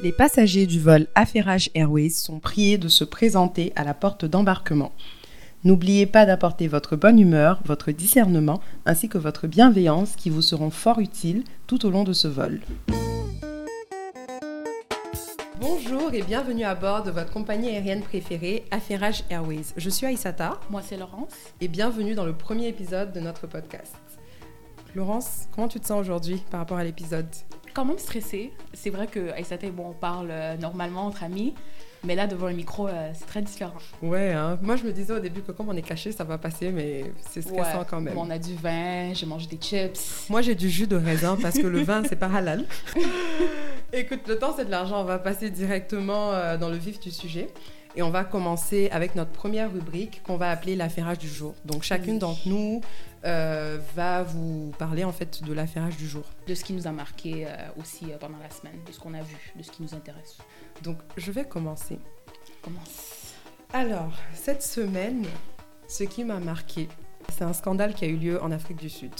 Les passagers du vol Affairage Airways sont priés de se présenter à la porte d'embarquement. N'oubliez pas d'apporter votre bonne humeur, votre discernement ainsi que votre bienveillance qui vous seront fort utiles tout au long de ce vol. Bonjour et bienvenue à bord de votre compagnie aérienne préférée, Affairage Airways. Je suis Aïsata Moi, c'est Laurence. et bienvenue dans le premier épisode de notre podcast. Laurence, comment tu te sens aujourd'hui par rapport à l'épisode? Quand même stressée. C'est vrai que Aïssata et moi, on parle euh, normalement entre amis. Mais là, devant le micro, euh, c'est très différent. Ouais, hein. moi je me disais au début que comme on est caché, ça va passer, mais c'est stressant Ouais. quand même. Bon, on a du vin, j'ai mangé des chips. Moi, j'ai du jus de raisin parce que le vin, c'est pas halal. Écoute, le temps, c'est de l'argent. On va passer directement euh, dans le vif du sujet. Et on va commencer avec notre première rubrique qu'on va appeler l'affairage du jour. Donc, chacune Oui. d'entre nous euh, va vous parler en fait de l'affairage du jour. De ce qui nous a marqué euh, aussi euh, pendant la semaine, de ce qu'on a vu, de ce qui nous intéresse. Donc, je vais commencer. Commence. Alors, cette semaine, ce qui m'a marqué, c'est un scandale qui a eu lieu en Afrique du Sud.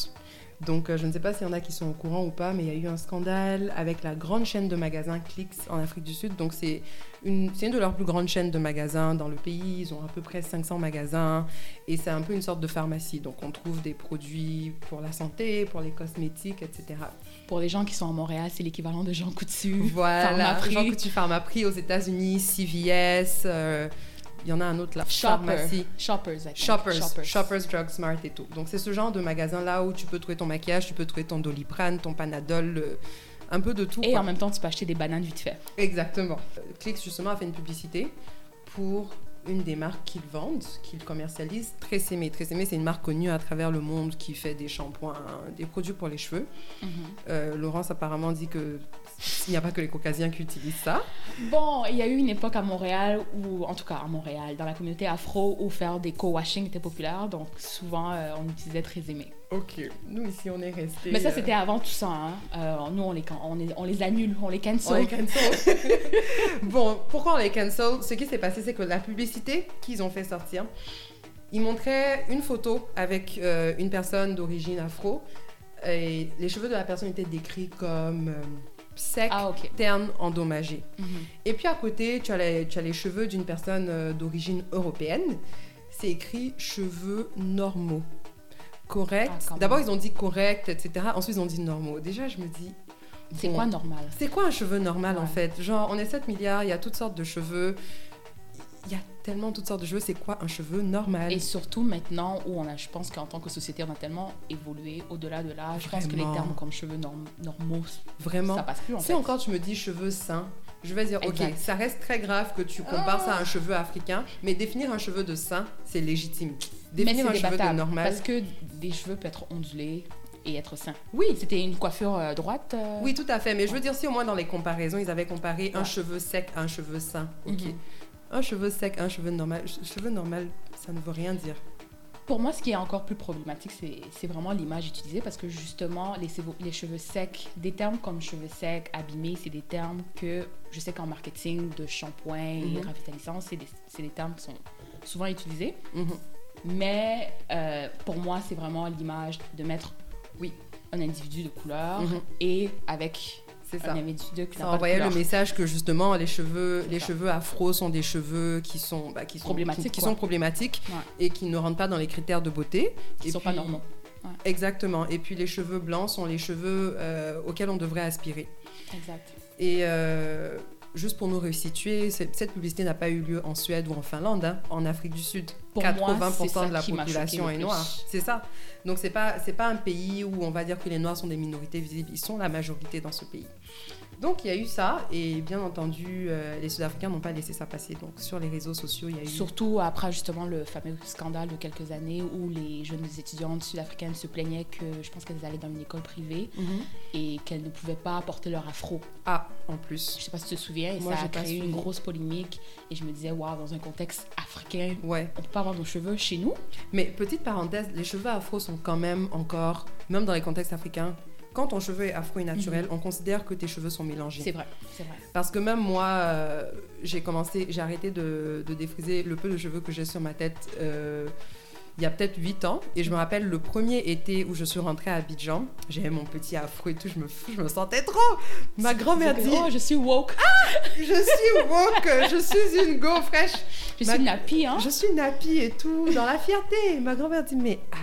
Donc, euh, je ne sais pas s'il y en a qui sont au courant ou pas, mais il y a eu un scandale avec la grande chaîne de magasins Clicks en Afrique du Sud. Donc, c'est une, une de leurs plus grandes chaînes de magasins dans le pays. Ils ont à peu près 500 magasins et c'est un peu une sorte de pharmacie. Donc, on trouve des produits pour la santé, pour les cosmétiques, etc. Pour les gens qui sont à Montréal, c'est l'équivalent de Jean Coutu. Voilà, Pharmaprix. Jean Coutu Pharmaprix aux États-Unis, CVS. euh, Il y en a un autre là, Shopper. pharmacie. Shoppers, think. Shoppers, Shoppers, Drug Smart et tout. Donc c'est ce genre de magasin là où tu peux trouver ton maquillage, tu peux trouver ton Doliprane, ton Panadol, un peu de tout. Et quoi. en même temps, tu peux acheter des bananes vite fait. Exactement. Clix justement a fait une publicité pour une des marques qu'ils vendent, qu'ils commercialisent, Tresemme. Tresemme c'est une marque connue à travers le monde qui fait des shampoings, des produits pour les cheveux. Mhm. Euh, Laurence apparemment dit que il n'y a pas que les caucasiens qui utilisent ça. Bon, il y a eu une époque à Montréal, ou en tout cas à Montréal, dans la communauté afro, où faire des co-washing était populaire. Donc souvent, euh, on utilisait très aimé. Ok, nous ici on est restés. Mais ça, euh, c'était avant tout ça. hein. Euh, nous, on les, on, les, on les annule, on les On cancel. les cancel. bon, pourquoi on les cancel? Ce qui s'est passé, c'est que la publicité qu'ils ont fait sortir, ils montraient une photo avec euh, une personne d'origine afro. Et les cheveux de la personne étaient décrits comme secs, Ah, ok. ternes, endommagés. Mhm. Et puis à côté, tu as les, tu as les cheveux d'une personne euh, d'origine européenne. C'est écrit cheveux normaux. Correct. Ah. D'abord, ils ont dit correct, etc. Ensuite, ils ont dit normaux. Déjà, je me dis. C'est bon, quoi normal? c'est quoi un cheveu normal en fait? Genre, on est 7 milliards, il y a toutes sortes de cheveux. Il y a tellement toutes sortes de cheveux. C'est quoi un cheveu normal? Et surtout maintenant où on a, je pense qu'en tant que société, on a tellement évolué au-delà de là. Je pense que les termes comme cheveux norm- normaux, Vraiment ça passe plus en Si fait. encore tu me dis cheveux sains, je vais dire, ok, ça reste très grave que tu compares ça à un cheveu africain, mais définir un cheveu de sain, c'est légitime. Définir un cheveu de normal. parce que des cheveux peuvent être ondulés et être sains. Oui, C'était une coiffure euh, droite. euh, oui, tout à fait. Mais je veux dire, si au moins dans les comparaisons, ils avaient comparé un cheveu sec à un cheveu sain, ok. Mhm. Un cheveu sec, un cheveu normal. Ch- Cheveu normal, ça ne veut rien dire. Pour moi, ce qui est encore plus problématique, c'est vraiment l'image utilisée parce que justement, les, cheveux- les cheveux secs, des termes comme cheveux secs, abîmés, c'est des termes que je sais qu'en marketing de shampoing et Mhm. revitalisant, c'est des, c'est des termes qui sont souvent utilisés. Mhm. Mais euh, pour moi, c'est vraiment l'image de mettre, oui, un individu de couleur Mhm. et avec C'est ça. Ça envoyait le message que justement les cheveux, les ça. cheveux afro sont des cheveux qui sont, bah, qui sont Problématiques, qui, sont problématiques Ouais. et qui ne rentrent pas dans les critères de beauté. Qui Et sont pas normaux. Exactement. Et puis les cheveux blancs sont les cheveux euh, auxquels on devrait aspirer. Exact. Et euh, juste pour nous resituer, cette, publicité n'a pas eu lieu en Suède ou en Finlande, hein, en Afrique du Sud. Pour moi, 80% c'est ça de la population est noire. C'est ça. Donc c'est pas c'est pas un pays où on va dire que les noirs sont des minorités visibles. Ils sont la majorité dans ce pays. Donc il y a eu ça et bien entendu euh, les Sud-Africains n'ont pas laissé ça passer. Donc sur les réseaux sociaux il y a eu Surtout après justement le fameux scandale de quelques années où les jeunes étudiantes sud-africaines se plaignaient que je pense qu'elles allaient dans une école privée Mhm. et qu'elles ne pouvaient pas porter leur afro. ah en plus. Je sais pas si tu te souviens, et Moi, ça a créé une grosse polémique. Et je me disais, waouh, dans un contexte africain, Ouais. on peut pas avoir nos cheveux chez nous? Mais petite parenthèse, les cheveux afro sont quand même encore, même dans les contextes africains, quand ton cheveu est afro et naturel, on considère que tes cheveux sont mélangés. Mhm. C'est vrai, c'est vrai. Parce que même moi, euh, j'ai commencé, j'ai arrêté de, de défriser le peu de cheveux que j'ai sur ma tête. euh, il y a peut-être 8 ans. Et je me rappelle le premier été où je suis rentrée à Abidjan, j'avais mon petit afro et tout, je me, je me sentais trop. Ma grand-mère dit Oh, je suis woke. Je suis woke, je suis une go fraîche. Je Ma- suis nappie, hein. Je suis nappie et tout, dans la fierté. Ma grand-mère dit Mais ah,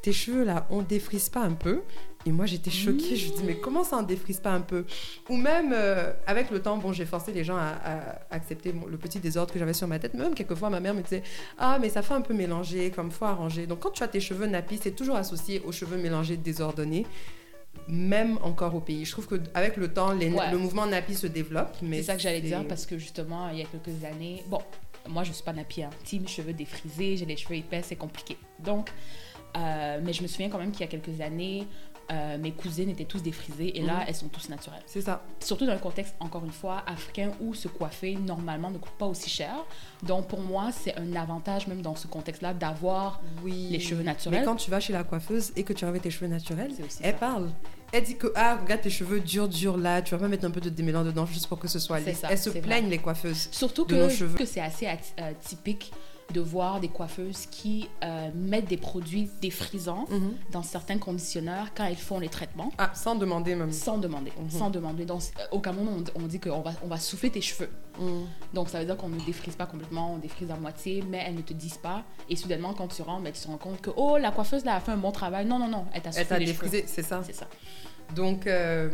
tes cheveux là, on défrise pas un peu Et moi j'étais choquée, je me dis Mais comment ça on défrise pas un peu? Ou même euh, avec le temps, bon, j'ai forcé les gens à, à accepter le petit désordre que j'avais sur ma tête. Même quelquefois, ma mère me disait Ah, mais ça fait un peu mélangé, comme faut arranger. Donc quand tu as tes cheveux nappis, c'est toujours associé aux cheveux mélangés désordonnés. Même encore au pays. Je trouve qu'avec le temps, les- Ouais. le mouvement nappy se développe. mais C'est ça que j'allais dire parce que justement, il y a quelques années, bon, moi je suis pas nappie, hein. Team cheveux défrisés, j'ai les cheveux épais, c'est compliqué. Donc, euh, mais je me souviens quand même qu'il y a quelques années, euh, mes cousines étaient tous défrisées et là, Mhm. elles sont tous naturelles. C'est ça. Surtout dans un contexte, encore une fois, africain où se coiffer normalement ne coûte pas aussi cher. Donc pour moi, c'est un avantage même dans ce contexte-là d'avoir Oui. les cheveux Mais naturels. quand tu vas chez la coiffeuse et que tu avais tes cheveux naturels, C'est aussi elle ça. parle. Elle dit que, ah, regarde tes cheveux durs, durs là, tu vas pas mettre un peu de démêlant dedans juste pour que ce soit C'est lisse. ça, Elles se plaignent, les coiffeuses. Surtout de nos que, cheveux. que c'est assez ati- euh, de voir des coiffeuses qui euh, mettent des produits défrisants Mhm. dans certains conditionneurs quand elles font les traitements. Ah, sans demander même. Sans demander, Mhm. sans demander. Donc, euh, au Cameroun, on, on dit qu'on va, on va souffler tes cheveux. Mhm. Donc, ça veut dire qu'on ne défrise pas complètement, on défrise à moitié, mais elles ne te disent pas. Et soudainement, quand tu rentres, ben, tu te rends compte que, oh, la coiffeuse là a fait un bon travail. Non, non, non, elle t'a Elle soufflé t'a les cheveux. défrisé, c'est ça. C'est ça. Donc, euh,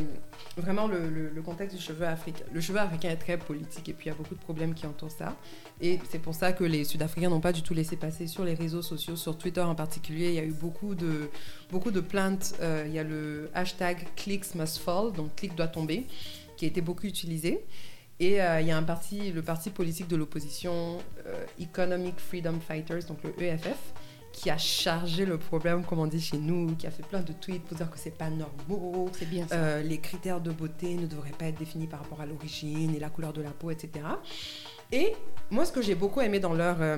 vraiment, le, contexte du cheveu africain. Le cheveu africain est très politique et puis il y a beaucoup de problèmes qui entourent ça. Et c'est pour ça que les Sud-Africains n'ont pas du tout laissé passer sur les réseaux sociaux, sur Twitter en particulier. Il y a eu beaucoup de, beaucoup de plaintes. Euh, il y a le hashtag Clicks must fall, donc clic doit tomber, qui a été beaucoup utilisé. Et euh, il y a un parti, le parti politique de l'opposition, Economic Freedom Fighters, donc le EFF, qui a chargé le problème, comme on dit chez nous, qui a fait plein de tweets pour dire que c'est pas normal, C'est bien ça. euh, les critères de beauté ne devraient pas être définis par rapport à l'origine et la couleur de la peau, etc. Et moi, ce que j'ai beaucoup aimé dans leur... euh,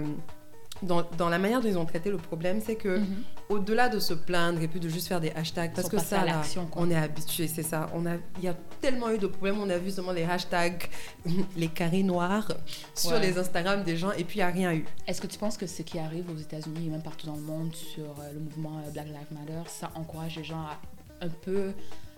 dans, dans la manière dont ils ont traité le problème, c'est que Mhm. au-delà de se plaindre et puis de juste faire des hashtags, parce que ça, là, on est habitué, c'est ça. On a, il y a tellement eu de problèmes. On a vu seulement les hashtags, les carrés noirs sur Ouais. les Instagram des gens, et puis il n'y a rien eu. Est-ce que tu penses que ce qui arrive aux États-Unis et même partout dans le monde sur euh, le mouvement euh, Black Lives Matter, ça encourage les gens à un peu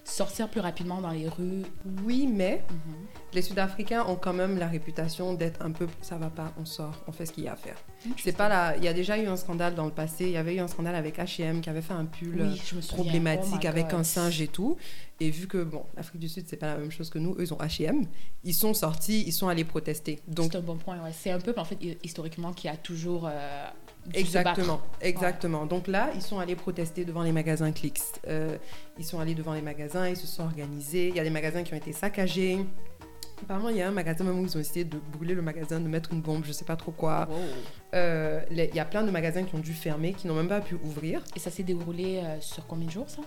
sortir plus rapidement dans les rues Oui, mais Mhm. les Sud-Africains ont quand même la réputation d'être un peu, ça va pas, on sort, on fait ce qu'il y a à faire. C'est pas là. Il y a déjà eu un scandale dans le passé. Il y avait eu un scandale avec H&M qui avait fait un pull Oui, souviens. problématique Oh avec un singe et tout. Et vu que bon, l'Afrique du Sud c'est pas la même chose que nous, eux ils ont H&M, ils sont sortis, ils sont allés protester. Donc C'est un bon point, ouais. C'est un peu, en fait, hi- historiquement, qui a toujours euh, exactement, exactement. Donc là, ils sont allés protester devant les magasins Clicks. Euh, ils sont allés devant les magasins, ils se sont organisés. Il y a des magasins qui ont été saccagés. Apparemment, il y a un magasin même où ils ont essayé de brûler le magasin, de mettre une bombe, je sais pas trop quoi. Wow. Euh, les- Il y a plein de magasins qui ont dû fermer, qui n'ont même pas pu ouvrir. Et ça s'est déroulé euh, sur combien de jours, ça?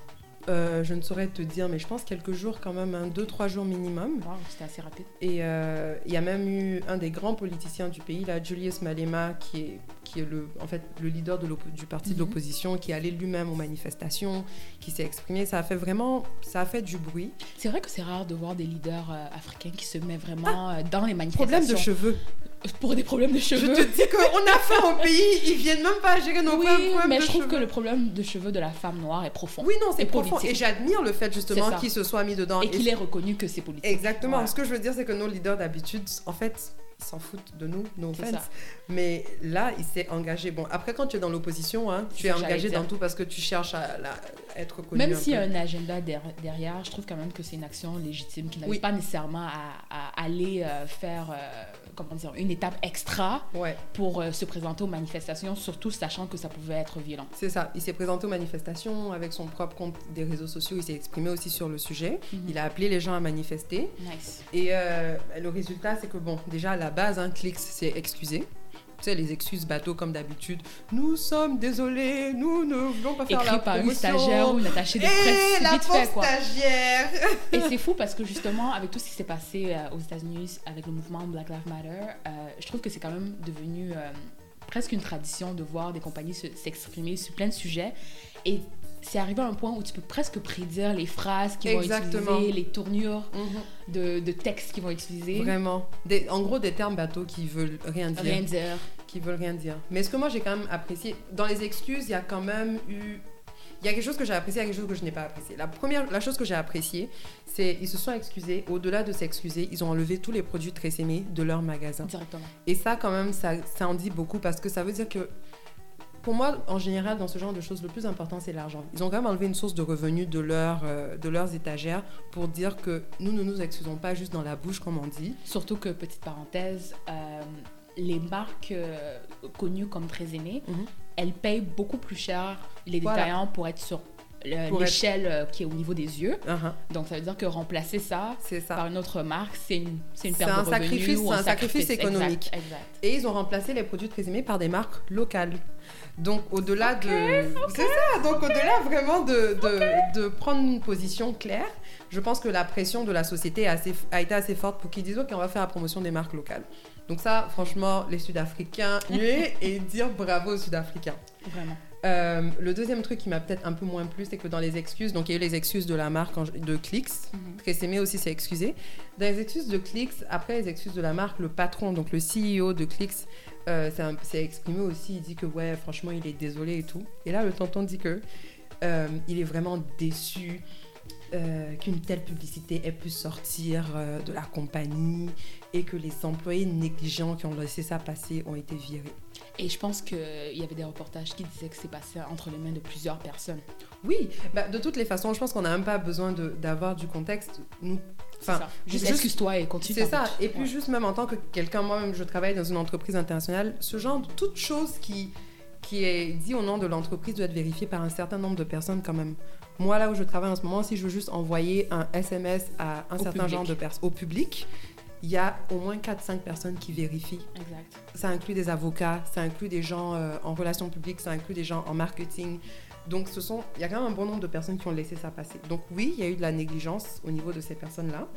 Euh, je ne saurais te dire, mais je pense quelques jours quand même, un, deux, trois jours minimum. Wow, c'était assez rapide. Et euh, il y a même eu un des grands politiciens du pays, là, Julius Malema, qui est, qui est le, en fait, le leader de du parti de Mhm. l'opposition, qui est allé lui-même aux manifestations, qui s'est exprimé. Ça a fait vraiment, ça a fait du bruit. C'est vrai que c'est rare de voir des leaders euh, africains qui se mettent vraiment euh, dans les manifestations. Problème de cheveux. Pour des problèmes de Je cheveux. te dis qu'on a faim au pays, ils viennent même pas gérer nos oui, problèmes mais de je trouve cheveux. que le problème de cheveux de la femme noire est profond. Oui, non, c'est profond. politique. Et j'admire le fait justement qu'il se soit mis dedans. Et Et qu'il ait reconnu que c'est politique. Exactement. Ce que je veux dire, c'est que nos leaders d'habitude, en fait, ils s'en foutent de nous, no C'est offense. ça. Mais là, il s'est engagé. Bon, après, quand tu es dans l'opposition, hein, tu es engagé dans tout parce que tu cherches à, être reconnu. Même s'il y a un agenda der- derrière, je trouve quand même que c'est une action légitime qui n'avait Oui. pas nécessairement à, à aller euh, faire euh, comment dire, une étape extra Ouais, pour euh, se présenter aux manifestations, surtout sachant que ça pouvait être violent. c'est ça. Il s'est présenté aux manifestations avec son propre compte des réseaux sociaux. Il s'est exprimé aussi sur le sujet. Mhm. Il a appelé les gens à manifester. Nice. Et euh, le résultat, c'est que, bon, déjà, à la base, un Clix s'est excusé. Tu sais, les excuses bateaux comme d'habitude. Nous sommes désolés, nous ne voulons pas faire Écrit la par une stagiaire ou une attachée de presse, la vite fait quoi. stagiaire Et c'est fou parce que justement, avec tout ce qui s'est passé euh, aux États-Unis avec le mouvement Black Lives Matter, euh, je trouve que c'est quand même devenu euh, presque une tradition de voir des compagnies se- s'exprimer sur plein de sujets. Et c'est arrivé à un point où tu peux presque prédire les phrases qu'ils vont utiliser, les tournures de, de textes qu'ils vont utiliser. Vraiment. Des- en gros, des termes bateaux qui veulent rien dire. Rien dire. qui veulent rien dire. Mais ce que moi j'ai quand même apprécié, dans les excuses, il y a quand même eu. Il y a quelque chose que j'ai apprécié, il y a quelque chose que je n'ai pas apprécié. La première, la chose que j'ai appréciée, c'est ils se sont excusés. Au-delà de s'excuser, ils ont enlevé tous les produits très aimés de leur magasin. Directement. Et ça, quand même, ça, ça en dit beaucoup parce que ça veut dire que, pour moi, en général, dans ce genre de choses, le plus important, c'est l'argent. Ils ont quand même enlevé une source de revenus de, leur, euh, de leurs étagères pour dire que nous ne nous excusons pas juste dans la bouche, comme on dit. Surtout que, petite parenthèse, euh, les marques euh, connues comme très aimées, Mhm. elles payent beaucoup plus cher les Voilà. détaillants pour être sur être- l'échelle qui est au niveau des yeux. Uh-huh. Donc, ça veut dire que remplacer ça par une autre marque, c'est une, une perte un de revenus c'est un sacrifice économique. Exact. Et ils ont remplacé les produits très aimés par des marques locales. Donc au-delà de... C'est ça, donc au-delà vraiment de, de, de prendre une position claire, je pense que la pression de la société a, assez, a été assez forte pour qu'ils disent, ok, on va faire la promotion des marques locales. Donc ça, franchement, les Sud-Africains, et dire bravo aux Sud-Africains. Vraiment. Euh, le deuxième truc qui m'a peut-être un peu moins plu, c'est que dans les excuses, donc il y a eu les excuses de la marque de Clix. Tresemme aussi s'est excusé. Dans les excuses de Clix, après les excuses de la marque, le patron, donc le CEO de Clix, euh, s'est exprimé aussi. Il dit que ouais, franchement, il est désolé et tout. Et là, le tonton dit que euh, il est vraiment déçu euh, qu'une telle publicité ait pu sortir euh, de la compagnie et que les employés négligents qui ont laissé ça passer ont été virés. Et je pense qu'il y avait des reportages qui disaient que c'est passé entre les mains de plusieurs personnes. Oui, bah, de toutes les façons, je pense qu'on n'a même pas besoin d'avoir du contexte. Nous, Enfin. Juste juste- excuse-toi et continue. C'est ça. route. Et puis Ouais. juste même en tant que quelqu'un, moi-même, je travaille dans une entreprise internationale, ce genre de toute chose qui, qui est dit au nom de l'entreprise doit être vérifiée par un certain nombre de personnes quand même. Moi, là où je travaille en ce moment, si je veux juste envoyer un SMS à un Au certain public. genre de personnes, au public, il y a au moins 4-5 personnes qui vérifient. Exact. Ça inclut des avocats, ça inclut des gens euh, en relations publiques, ça inclut des gens en marketing. Donc, ce sont, il y a quand même un bon nombre de personnes qui ont laissé ça passer. Donc, oui, il y a eu de la négligence au niveau de ces personnes-là.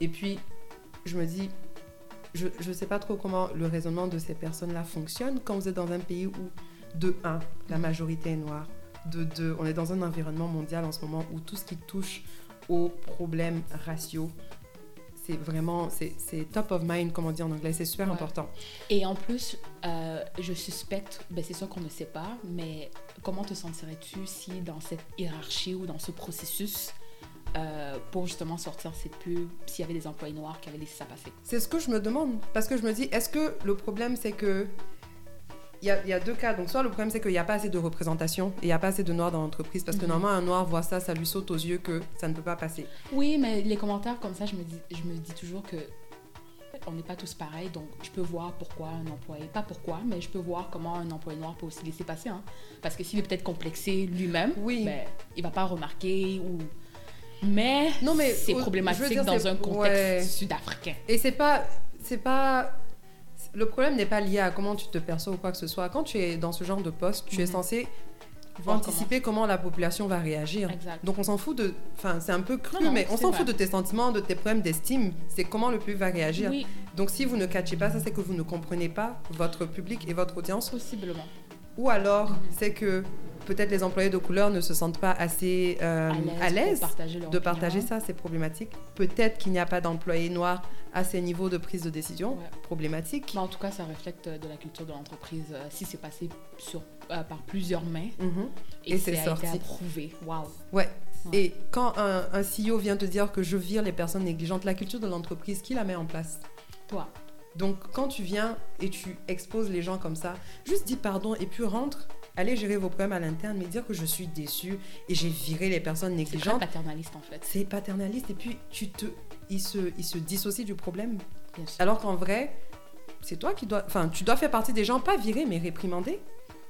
Et puis, je me dis, je ne sais pas trop comment le raisonnement de ces personnes-là fonctionne quand vous êtes dans un pays où, de un, la majorité est noire, de deux, on est dans un environnement mondial en ce moment où tout ce qui touche aux problèmes raciaux, c'est vraiment, c'est top of mind, comme on dit en anglais, c'est super Ouais. important. Et en plus, euh, je suspecte, ben c'est sûr qu'on ne sait pas, mais comment te sentirais-tu si dans cette hiérarchie ou dans ce processus, euh, pour justement sortir cette pub, s'il y avait des employés noirs qui avaient laissé ça passer C'est ce que je me demande. Parce que je me dis, est-ce que le problème, c'est que. Il y, a, il y a deux cas. Donc, soit le problème, c'est qu'il n'y a pas assez de représentation et il n'y a pas assez de noirs dans l'entreprise. Parce que Mhm. normalement, un noir voit ça, ça lui saute aux yeux que ça ne peut pas passer. Oui, mais les commentaires comme ça, je me dis, je me dis toujours que on n'est pas tous pareils, donc je peux voir pourquoi un employé, pas pourquoi, mais je peux voir comment un employé noir peut aussi laisser passer. Hein. Parce que s'il est peut-être complexé lui-même, Oui. ben, il va pas remarquer ou. Mais, Non, mais c'est problématique dire, dans un contexte ouais. sud-africain. Et c'est pas. C'est pas. Le problème n'est pas lié à comment tu te perçois ou quoi que ce soit. Quand tu es dans ce genre de poste, tu es Mhm. censé Voir anticiper comment... la population va réagir. Exact. Donc on s'en fout de... Enfin, c'est un peu cru, Non, non, mais on s'en fout de tes sentiments, de tes problèmes d'estime. C'est comment le public va réagir. Oui, Donc si vous ne catchez pas ça, c'est que vous ne comprenez pas votre public et votre audience. possiblement. Ou alors, Mhm. c'est que peut-être les employés de couleur ne se sentent pas assez euh, à l'aise partager de partager ça, c'est problématique. Peut-être qu'il n'y a pas d'employés noirs à ces niveaux de prise de décision, Ouais. problématique. En tout cas, ça reflète euh, de la culture de l'entreprise. euh, si c'est passé sur, euh, par plusieurs mains Mhm. et, Et que c'est sorti. été approuvé. Waouh. Ouais. Ouais. Et quand un, un CEO vient te dire que je vire les personnes négligentes, la culture de l'entreprise, qui la met en place? Toi. Donc quand tu viens et tu exposes les gens comme ça, juste dis pardon et puis rentre, allez gérer vos problèmes à l'interne, mais dire que je suis déçu et j'ai viré les personnes C'est négligentes, paternaliste en fait. c'est paternaliste et puis tu te, il se, il se dissocie du problème. Bien sûr. Alors qu'en vrai, c'est toi qui dois, enfin tu dois faire partie des gens pas virés mais réprimandés.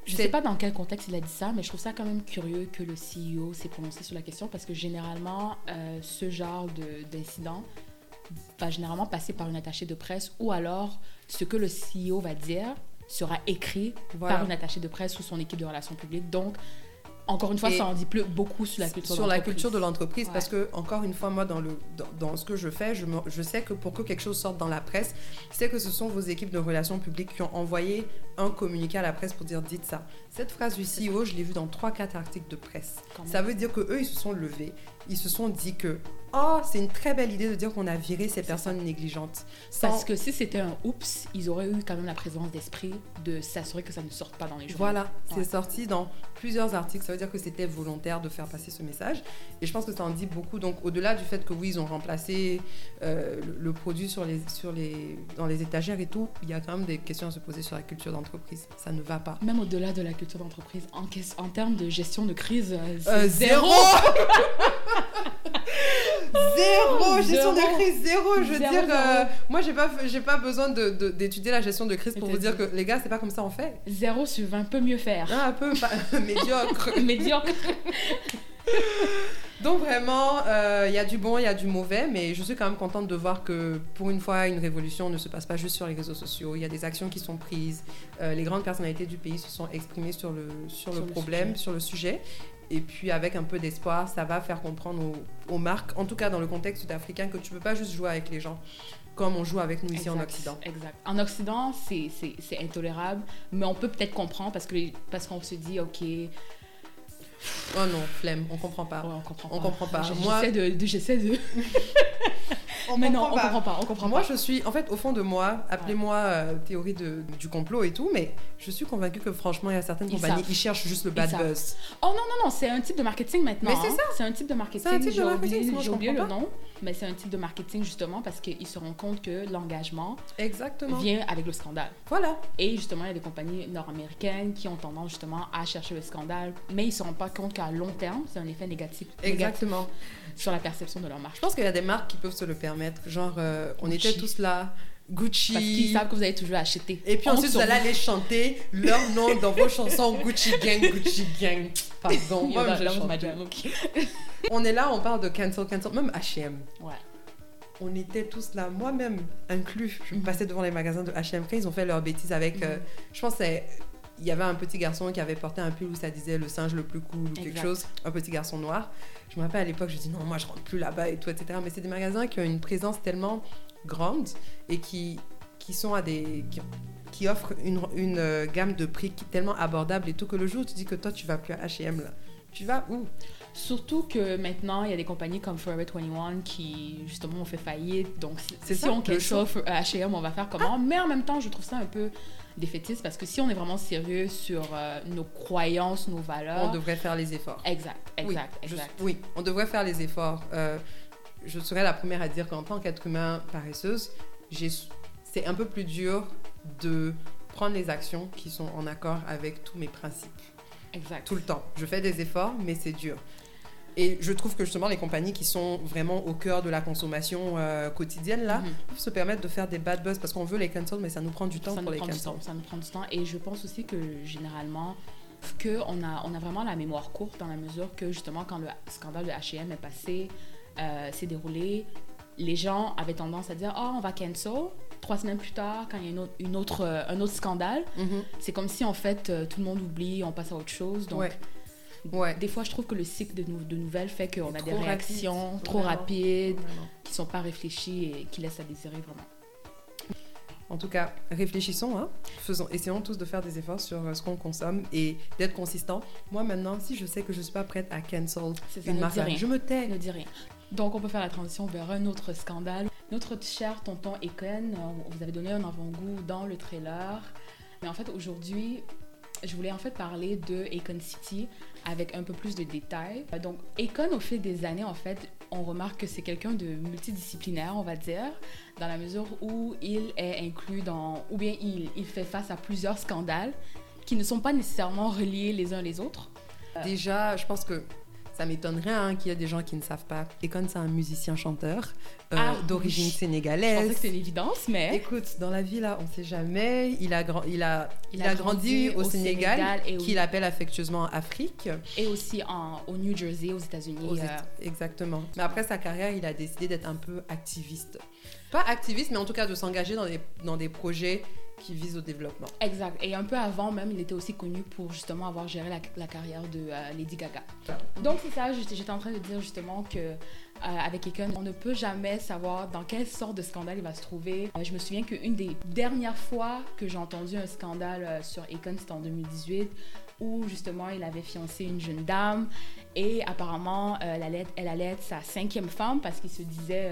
Je C'est- sais pas dans quel contexte il a dit ça, mais je trouve ça quand même curieux que le CEO s'est prononcé sur la question parce que généralement, euh, ce genre de- d'incident va généralement passer par une attachée de presse ou alors ce que le CEO va dire sera écrit Voilà. par une attachée de presse ou son équipe de relations publiques. Donc, encore une fois, Et ça en dit plus beaucoup sur la culture sur la culture de l'entreprise Ouais. parce que encore une fois moi dans le dans, dans ce que je fais je, me- je sais que pour que quelque chose sorte dans la presse c'est que ce sont vos équipes de relations publiques qui ont envoyé un communiqué à la presse pour dire dites ça. Cette phrase du CEO, je l'ai vue dans 3-4 articles de presse. Quand Ça veut dire que eux, ils se sont levés, ils se sont dit que oh, c'est une très belle idée de dire qu'on a viré ces personnes négligentes. Sans- Parce que si c'était un oups, ils auraient eu quand même la présence d'esprit de s'assurer que ça ne sorte pas dans les journaux. Voilà, c'est sorti dans plusieurs articles. Ça veut dire que c'était volontaire de faire passer ce message. Et je pense que ça en dit beaucoup. Donc, au-delà du fait que oui, ils ont remplacé euh, le, le produit sur les, sur les, dans les étagères et tout, il y a quand même des questions à se poser sur la culture d'entreprise. Ça ne va pas. Même au-delà de la culture d'entreprise, en, termes de gestion de crise, euh, Euh, zéro. Zéro gestion de crise, zéro. Je veux Zéro, dire, euh, moi, j'ai pas, j'ai pas besoin de- de- d'étudier la gestion de crise pour vous dire que les gars, c'est pas comme ça on fait. Zéro sur 20 peut mieux faire. Ah, un peu pas- médiocre. Médiocre. Donc vraiment, euh, il y a du bon, il y a du mauvais, mais je suis quand même contente de voir que pour une fois, une révolution ne se passe pas juste sur les réseaux sociaux. Il y a des actions qui sont prises. Euh, les grandes personnalités du pays se sont exprimées sur le, sur Sur le le problème, sur le sujet. Et puis avec un peu d'espoir, ça va faire comprendre aux, aux marques, en tout cas dans le contexte sud-africain, que tu peux pas juste jouer avec les gens comme on joue avec nous ici en Occident. Exact. En Occident, c'est- c'est c'est intolérable, mais on peut peut-être comprendre parce que parce qu'on se dit, ok, Oh non, flemme, on comprend pas. on comprend On comprend pas. Moi- J'essaie de, de- j'essaie de. On mais non, on pas. comprend pas, on comprend Moi, pas. je suis, en fait, au fond de moi, appelez-moi euh, théorie de, du complot et tout, mais je suis convaincue que franchement, il y a certaines Ils compagnies, savent. ils cherchent juste le bad buzz. Oh non, non, non, c'est un type de marketing maintenant. Mais c'est hein. ça. C'est un type de marketing. C'est un type de J'ai marketing, J'ai oublié le nom, mais c'est un type de marketing justement parce qu'ils se rendent compte que l'engagement vient avec le scandale. Voilà. Et justement, il y a des compagnies nord-américaines qui ont tendance justement à chercher le scandale, mais ils ne se rendent pas compte qu'à long terme, c'est un effet négatif, négatif Exactement. sur la perception de leur marché. Je pense qu'il y a des marques qui peuvent se le permettre. Genre, euh, on Gucci. était tous là, Gucci. Parce qu'ils savent que vous allez toujours acheter. Et puis ensuite, vous allez aller chanter leur nom dans vos chansons Gucci Gang, Gucci Gang. Pardon, moi, je chante. On est là, on parle de cancel, cancel, même H&M. Ouais. On était tous là, moi-même inclus. Je Mhm. passais devant les magasins de H&M quand ils ont fait leur bêtise avec... euh, Mhm. je pense que c'est- il y avait un petit garçon qui avait porté un pull où ça disait le singe le plus cool ou quelque Exact. chose, un petit garçon noir. Je me rappelle à l'époque, je dis non, moi je rentre plus là-bas et tout, etc. Mais c'est des magasins qui ont une présence tellement grande et qui, qui sont à des. qui, qui offrent une, une euh, gamme de prix qui- tellement abordable et tout que le jour où tu dis que toi tu vas plus à H&M là, tu vas où? Surtout que maintenant, il y a des compagnies comme Forever 21 qui, justement, ont fait faillite. Donc, si, C'est si ça, on euh, H&M, on va faire comment? Mais en même temps, je trouve ça un peu défaitiste parce que si on est vraiment sérieux sur euh, nos croyances, nos valeurs... On devrait faire les efforts. Exact, exact, oui, je- exact. oui, on devrait faire les efforts. Euh, je serais la première à dire qu'en tant qu'être humain paresseuse, c'est un peu plus dur de prendre les actions qui sont en accord avec tous mes principes. exact. Tout le temps. Je fais des efforts, mais c'est dur. Et je trouve que justement, les compagnies qui sont vraiment au cœur de la consommation euh, quotidienne, là, Mhm. peuvent se permettre de faire des bad buzz parce qu'on veut les cancel, mais ça nous prend du temps ça pour nous les prend du cancel. temps, ça nous prend du temps. Et je pense aussi que généralement, que on a, on a vraiment la mémoire courte dans la mesure que justement quand le scandale de H&M est passé, euh, s'est déroulé, les gens avaient tendance à dire oh on va cancel. Trois semaines plus tard, quand il y a une autre, une autre, euh, un autre scandale, Mhm. c'est comme si en fait euh, tout le monde oublie, on passe à autre chose. Donc Ouais. Ouais. des fois je trouve que le cycle de, nou- de nouvelles fait qu'on a des réactions rapide, trop vraiment. rapides, Vraiment. qui sont pas réfléchies et qui laissent à désirer vraiment. En tout cas, réfléchissons, hein. Faisons, essayons tous de faire des efforts sur ce qu'on consomme et d'être consistant. Moi maintenant, si je sais que je suis pas prête à cancel ça, une ne marque, dis je me tais. ne dit rien. Donc, on peut faire la transition vers un autre scandale. Notre cher tonton Econ, euh, vous avez donné un avant-goût dans le trailer. Mais en fait, aujourd'hui, je voulais en fait parler de Econ City avec un peu plus de détails. Euh, Donc, Econ, au fil des années, en fait, on remarque que c'est quelqu'un de multidisciplinaire, on va dire, dans la mesure où il est inclus dans, ou bien il, il fait face à plusieurs scandales qui ne sont pas nécessairement reliés les uns les autres. Déjà, je pense que ça m'étonnerait hein, qu'il y ait des gens qui ne savent pas. Econ, c'est un musicien-chanteur euh, Ah, d'origine oui. Je pensais sénégalaise. que c'était une évidence, mais... Écoute, dans la vie, là, on sait jamais. Il a, grand- il a, il Il a a grandi, grandi au, au Sénégal, Sénégal et au- qu'il appelle affectueusement Afrique. et aussi en, au New Jersey, aux États-Unis. Aux euh, Exactement. Mais après sa carrière, il a décidé d'être un peu activiste. Pas activiste, mais en tout cas de s'engager dans des, dans des projets qui vise au développement. Exact. Et un peu avant même, il était aussi connu pour justement avoir géré la, la carrière de euh, Lady Gaga. Donc c'est ça, j'étais en train de dire justement que euh, avec on ne peut jamais savoir dans quelle sorte de scandale il va se trouver. Euh, je me souviens qu'une des dernières fois que j'ai entendu un scandale euh, sur Akon, c'était en 2018, où justement il avait fiancé une jeune dame et apparemment elle, allait, elle allait être sa cinquième femme parce qu'il se disait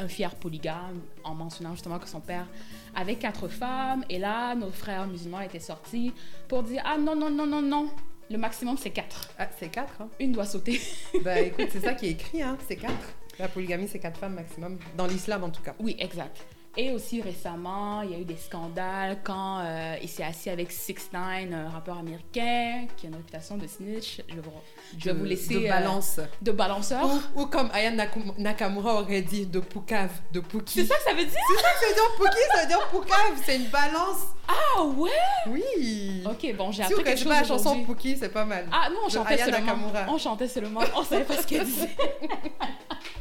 un fier polygame en mentionnant justement que son père avait quatre femmes. Et là, nos frères musulmans étaient sortis pour dire Ah non, non, non, non, non, le maximum c'est quatre. Ah, c'est quatre, hein? Une doit sauter. bah écoute, c'est ça qui est écrit, hein? C'est quatre. La polygamie, c'est quatre femmes maximum, dans l'islam en tout cas. Oui, exact. Et aussi récemment, il y a eu des scandales quand euh, il s'est assis avec 6 9 un rappeur américain qui a une réputation de snitch. Je vais vous, je vais De- vous laisser. De euh, balance. de balanceur. Ou, ou comme Aya Nakamura aurait dit, de poucave, de pouki. C'est ça que ça veut dire? C'est ça que ça veut dire pouki, ça veut dire poucave, c'est une balance. Ah ouais? Oui. Ok, bon, j'ai Si appris quelque chose pas la chanson. Pouki, c'est pas mal. Ah non, on de chantait Aya seulement. Nakamura. On chantait seulement. On savait pas ce qu'elle disait.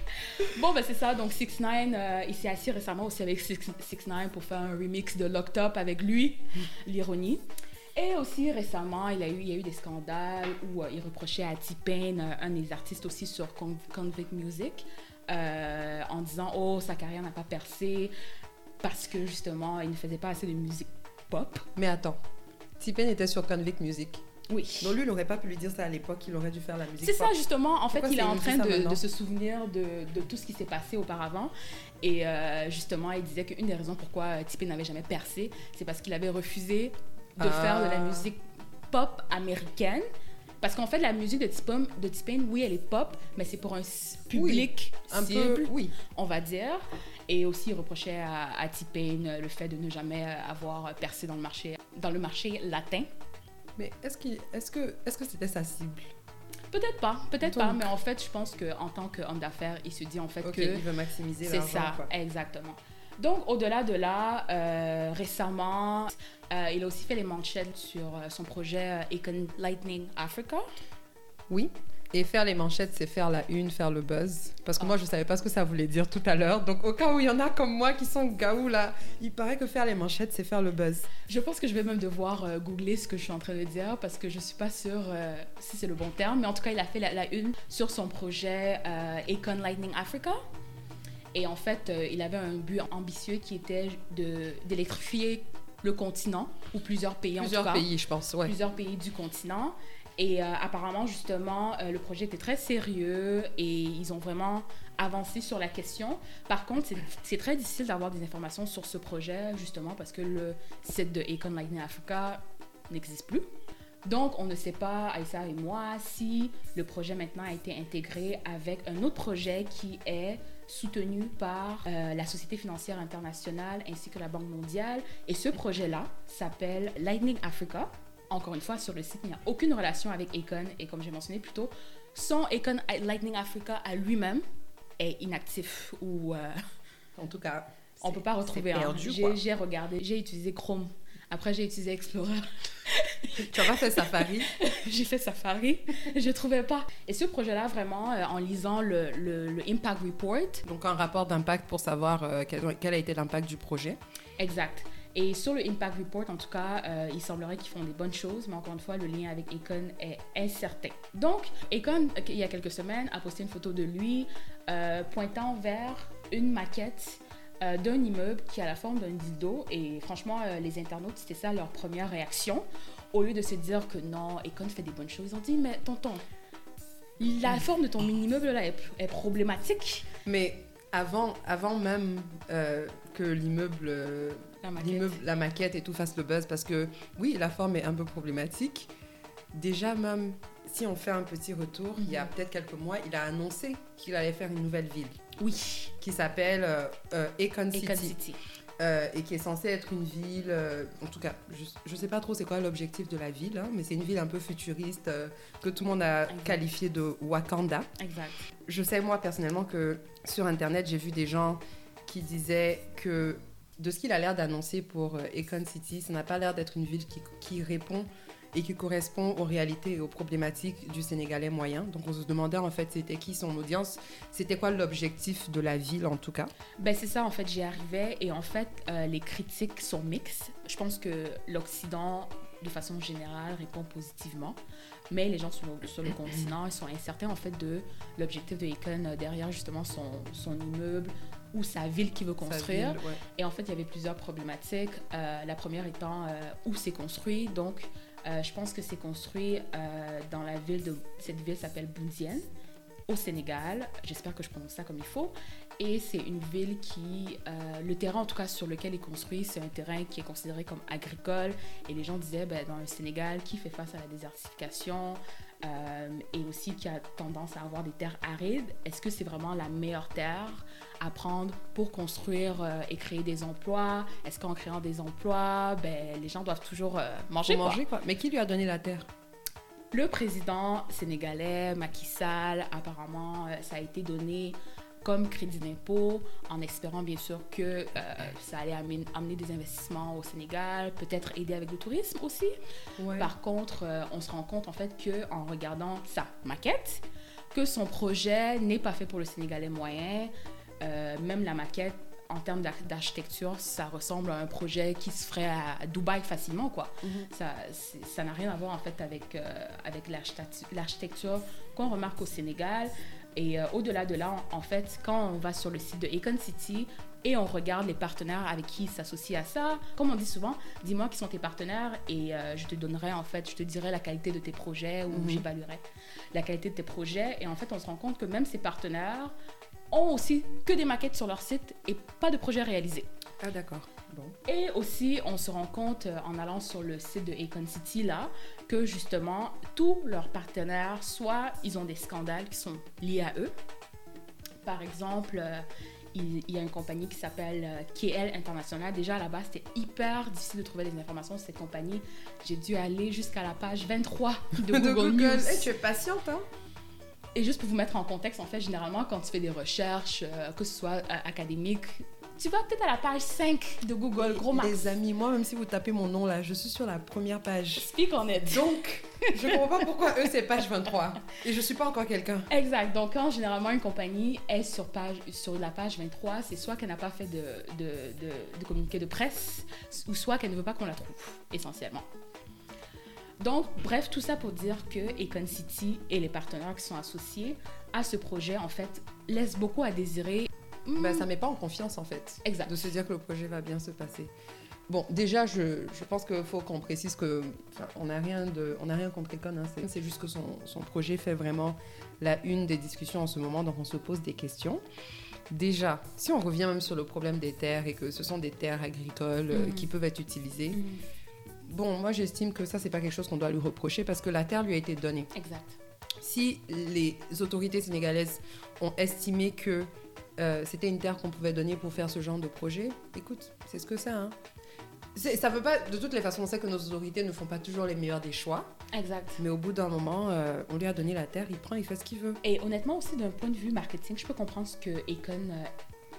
bon, ben c'est ça. Donc 6 9 il s'est assis récemment aussi avec 6 9 pour faire un remix de Locked Up avec lui, l'ironie. Et aussi récemment, il, a eu, il y a eu des scandales où euh, il reprochait à T-Pain, euh, un des artistes aussi sur Con- Convict Music, euh, en disant Oh, sa carrière n'a pas percé parce que justement, il ne faisait pas assez de musique pop. Mais attends, T-Pain était sur Convict Music. Oui. Donc lui, il n'aurait pas pu lui dire ça à l'époque, il aurait dû faire la musique. C'est ça justement, en fait, Pourquoi il est en train de, se souvenir de, de tout ce qui s'est passé auparavant. Et euh, justement, il disait qu'une des raisons pourquoi euh, T-Pain n'avait jamais percé, c'est parce qu'il avait refusé de Ah. faire de la musique pop américaine. Parce qu'en fait, la musique de T-Pain, oui, elle est pop, mais c'est pour un public Un cible, peu, oui. on va dire. Et aussi, il reprochait à, à euh, le fait de ne jamais euh, avoir percé dans le marché, dans le marché latin. Mais est-ce qu'il, est-ce que, est-ce que c'était sa cible? Peut-être pas, peut-être pas, mais en fait, je pense qu'en tant qu'homme d'affaires, il se dit en fait Ok, que il veut maximiser c'est ça, quoi. exactement. Donc, au-delà de là, euh, récemment, euh, il a aussi fait les manchettes sur euh, son projet Econ Lightning Africa. Oui. Et faire les manchettes, c'est faire la une, faire le buzz. Parce que moi, je savais pas ce que ça voulait dire tout à l'heure. Donc, au cas où il y en a comme moi qui sont gaou là, il paraît que faire les manchettes, c'est faire le buzz. Je pense que je vais même devoir euh, googler ce que je suis en train de dire parce que je suis pas sûre euh, si c'est le bon terme. Mais en tout cas, il a fait la, la une sur son projet euh, Econ Lightning Africa. Et en fait, euh, il avait un but ambitieux qui était d'électrifier le continent ou plusieurs pays en Plusieurs tout cas. pays, je pense, ouais. plusieurs pays du continent. Et euh, apparemment, justement, euh, le projet était très sérieux et ils ont vraiment avancé sur la question. Par contre, c'est- très difficile d'avoir des informations sur ce projet, justement, parce que le site de Econ Lightning Africa n'existe plus. Donc, on ne sait pas, Aïssa et moi, si le projet maintenant a été intégré avec un autre projet qui est soutenu par euh, la Société financière internationale ainsi que la Banque mondiale. Et ce projet-là s'appelle Lightning Africa. Encore une fois, sur le site, il n'y a aucune relation avec Econ. Et comme j'ai mentionné plus tôt, son Econ Lightning Africa à lui-même est inactif ou euh, En tout cas, on c'est- peut pas retrouver. hein. J'ai regardé, j'ai utilisé Chrome. Après, j'ai utilisé Explorer. Tu as pas fait Safari? J'ai fait Safari. je trouvais pas. Et ce projet-là, vraiment, euh, en lisant le, le- le Impact Report, Donc, un rapport d'impact pour savoir euh, quel, quel a été l'impact du projet. Exact. Et sur le Impact Report, en tout cas, euh, il semblerait qu'ils font des bonnes choses, mais encore une fois, le lien avec Econ est incertain. Donc, Econ, il y a quelques semaines, a posté une photo de lui euh, pointant vers une maquette euh, d'un immeuble qui a la forme d'un dildo. Et franchement, les internautes, c'était ça leur première réaction. Au lieu de se dire que non, Econ fait des bonnes choses, ont dit, mais tonton, la forme de ton immeuble là est, problématique. Mais avant, avant même que l'immeuble, La maquette. la maquette et tout fasse le buzz, parce que oui, la forme est un peu problématique. Déjà même, si on fait un petit retour, il y a Mhm. peut-être quelques mois, il a annoncé qu'il allait faire une nouvelle ville Oui, qui s'appelle euh, euh, Econ Econ City. City. euh, et qui est censée être une ville, euh, en tout cas, je, je sais pas trop c'est quoi l'objectif de la ville, hein, mais c'est une ville un peu futuriste que tout le monde a Exact. qualifié de Wakanda. Exact. Je sais moi personnellement que sur internet j'ai vu des gens qui disaient que de ce qu'il a l'air d'annoncer pour euh, Econ City, ça n'a pas l'air d'être une ville qui, répond et qui correspond aux réalités et aux problématiques du Sénégalais moyen. Donc on se demandait en fait c'était qui son audience, c'était quoi l'objectif de la ville en tout cas. Ben c'est ça en fait, j'y arrivais et en fait euh, les critiques sont mixtes. Je pense que l'Occident de façon générale répond positivement, mais les gens sur, sur le continent ils sont incertains en fait de l'objectif de Econ euh, derrière justement son, son immeuble ou sa ville qu'il veut construire. Sa ville, ouais. Et en fait, il y avait plusieurs problématiques. Euh, la première étant euh, où c'est construit. Donc, euh, je pense que c'est construit dans la ville de. Cette ville s'appelle Boundienne, au Sénégal. J'espère que je prononce ça comme il faut. Et c'est une ville qui. le terrain, en tout cas, sur lequel il construit, c'est un terrain qui est considéré comme agricole. Et les gens disaient, ben, dans le Sénégal, qui fait face à la désertification? Euh, et aussi qui a tendance à avoir des terres arides, est-ce que c'est vraiment la meilleure terre à prendre pour construire euh, et créer des emplois? Est-ce qu'en créant des emplois, ben, les gens doivent toujours euh, manger, Pour quoi? manger quoi. Mais qui lui a donné la terre? Le président sénégalais, Macky Sall, apparemment, ça a été donné comme crédit d'impôt, en espérant bien sûr que euh, ça allait amener, amener des investissements au Sénégal, peut-être aider avec le tourisme aussi. Ouais. Par contre, euh, on se rend compte en fait que en regardant sa maquette, que son projet n'est pas fait pour le Sénégalais moyen. Euh, même la maquette, en termes d'arch- d'architecture, ça ressemble à un projet qui se ferait à, Dubaï facilement, quoi. Mhm. Ça n'a rien à voir en fait avec, euh, avec l'architectu- l'architecture qu'on remarque au Sénégal. Et euh, au-delà de là, en, en fait, quand on va sur le site de Econ City et on regarde les partenaires avec qui ils s'associent à ça, comme on dit souvent, dis-moi qui sont tes partenaires et euh, je te donnerai en fait, je te dirai la qualité de tes projets ou Mhm. j'évaluerai la qualité de tes projets. Et en fait, on se rend compte que même ces partenaires ont aussi que des maquettes sur leur site et pas de projets réalisés. Ah d'accord. Bon. Et aussi, on se rend compte euh, en allant sur le site de Econ City là que justement tous leurs partenaires, soit ils ont des scandales qui sont liés à eux. Par exemple, euh, il, il y a une compagnie qui s'appelle euh, KL International. Déjà à la base, c'était hyper difficile de trouver des informations sur cette compagnie. J'ai dû aller jusqu'à la page 23 de Google, News. Eh, tu es patiente hein? Et juste pour vous mettre en contexte, en fait, généralement, quand tu fais des recherches, euh, que ce soit euh, académiques, tu vas peut-être à la page 5 de Google, gros max. Les amis, moi même si vous tapez mon nom là, je suis sur la première page. Speak on it. Donc, je comprends pas pourquoi eux c'est page 23 et je suis pas encore quelqu'un. Exact. Donc, quand généralement une compagnie est sur, page, sur la page 23, c'est soit qu'elle n'a pas fait de, de, de- de communiqué de presse, ou soit qu'elle ne veut pas qu'on la trouve, essentiellement. Donc, bref, tout ça pour dire que Econ City et les partenaires qui sont associés à ce projet, en fait, laissent beaucoup à désirer. Bah, ça met pas en confiance en fait. Exact. De se dire que le projet va bien se passer. Bon, déjà, je, je pense qu'il faut qu'on précise que on n'a rien de, on n'a rien contre Econ. hein. C'est- juste que son, son projet fait vraiment la une des discussions en ce moment, donc on se pose des questions. Déjà, si on revient même sur le problème des terres et que ce sont des terres agricoles euh, qui peuvent être utilisées, Mm, bon, moi j'estime que ça c'est pas quelque chose qu'on doit lui reprocher parce que la terre lui a été donnée. Exact. Si les autorités sénégalaises ont estimé que euh, c'était une terre qu'on pouvait donner pour faire ce genre de projet, écoute, c'est ce que c'est. Hein. Ça veut pas, de toutes les façons, on sait que nos autorités ne font pas toujours les meilleurs des choix, Exact. mais au bout d'un moment, euh, on lui a donné la terre, il prend, il fait ce qu'il veut. Et honnêtement aussi d'un point de vue marketing, je peux comprendre ce que Econ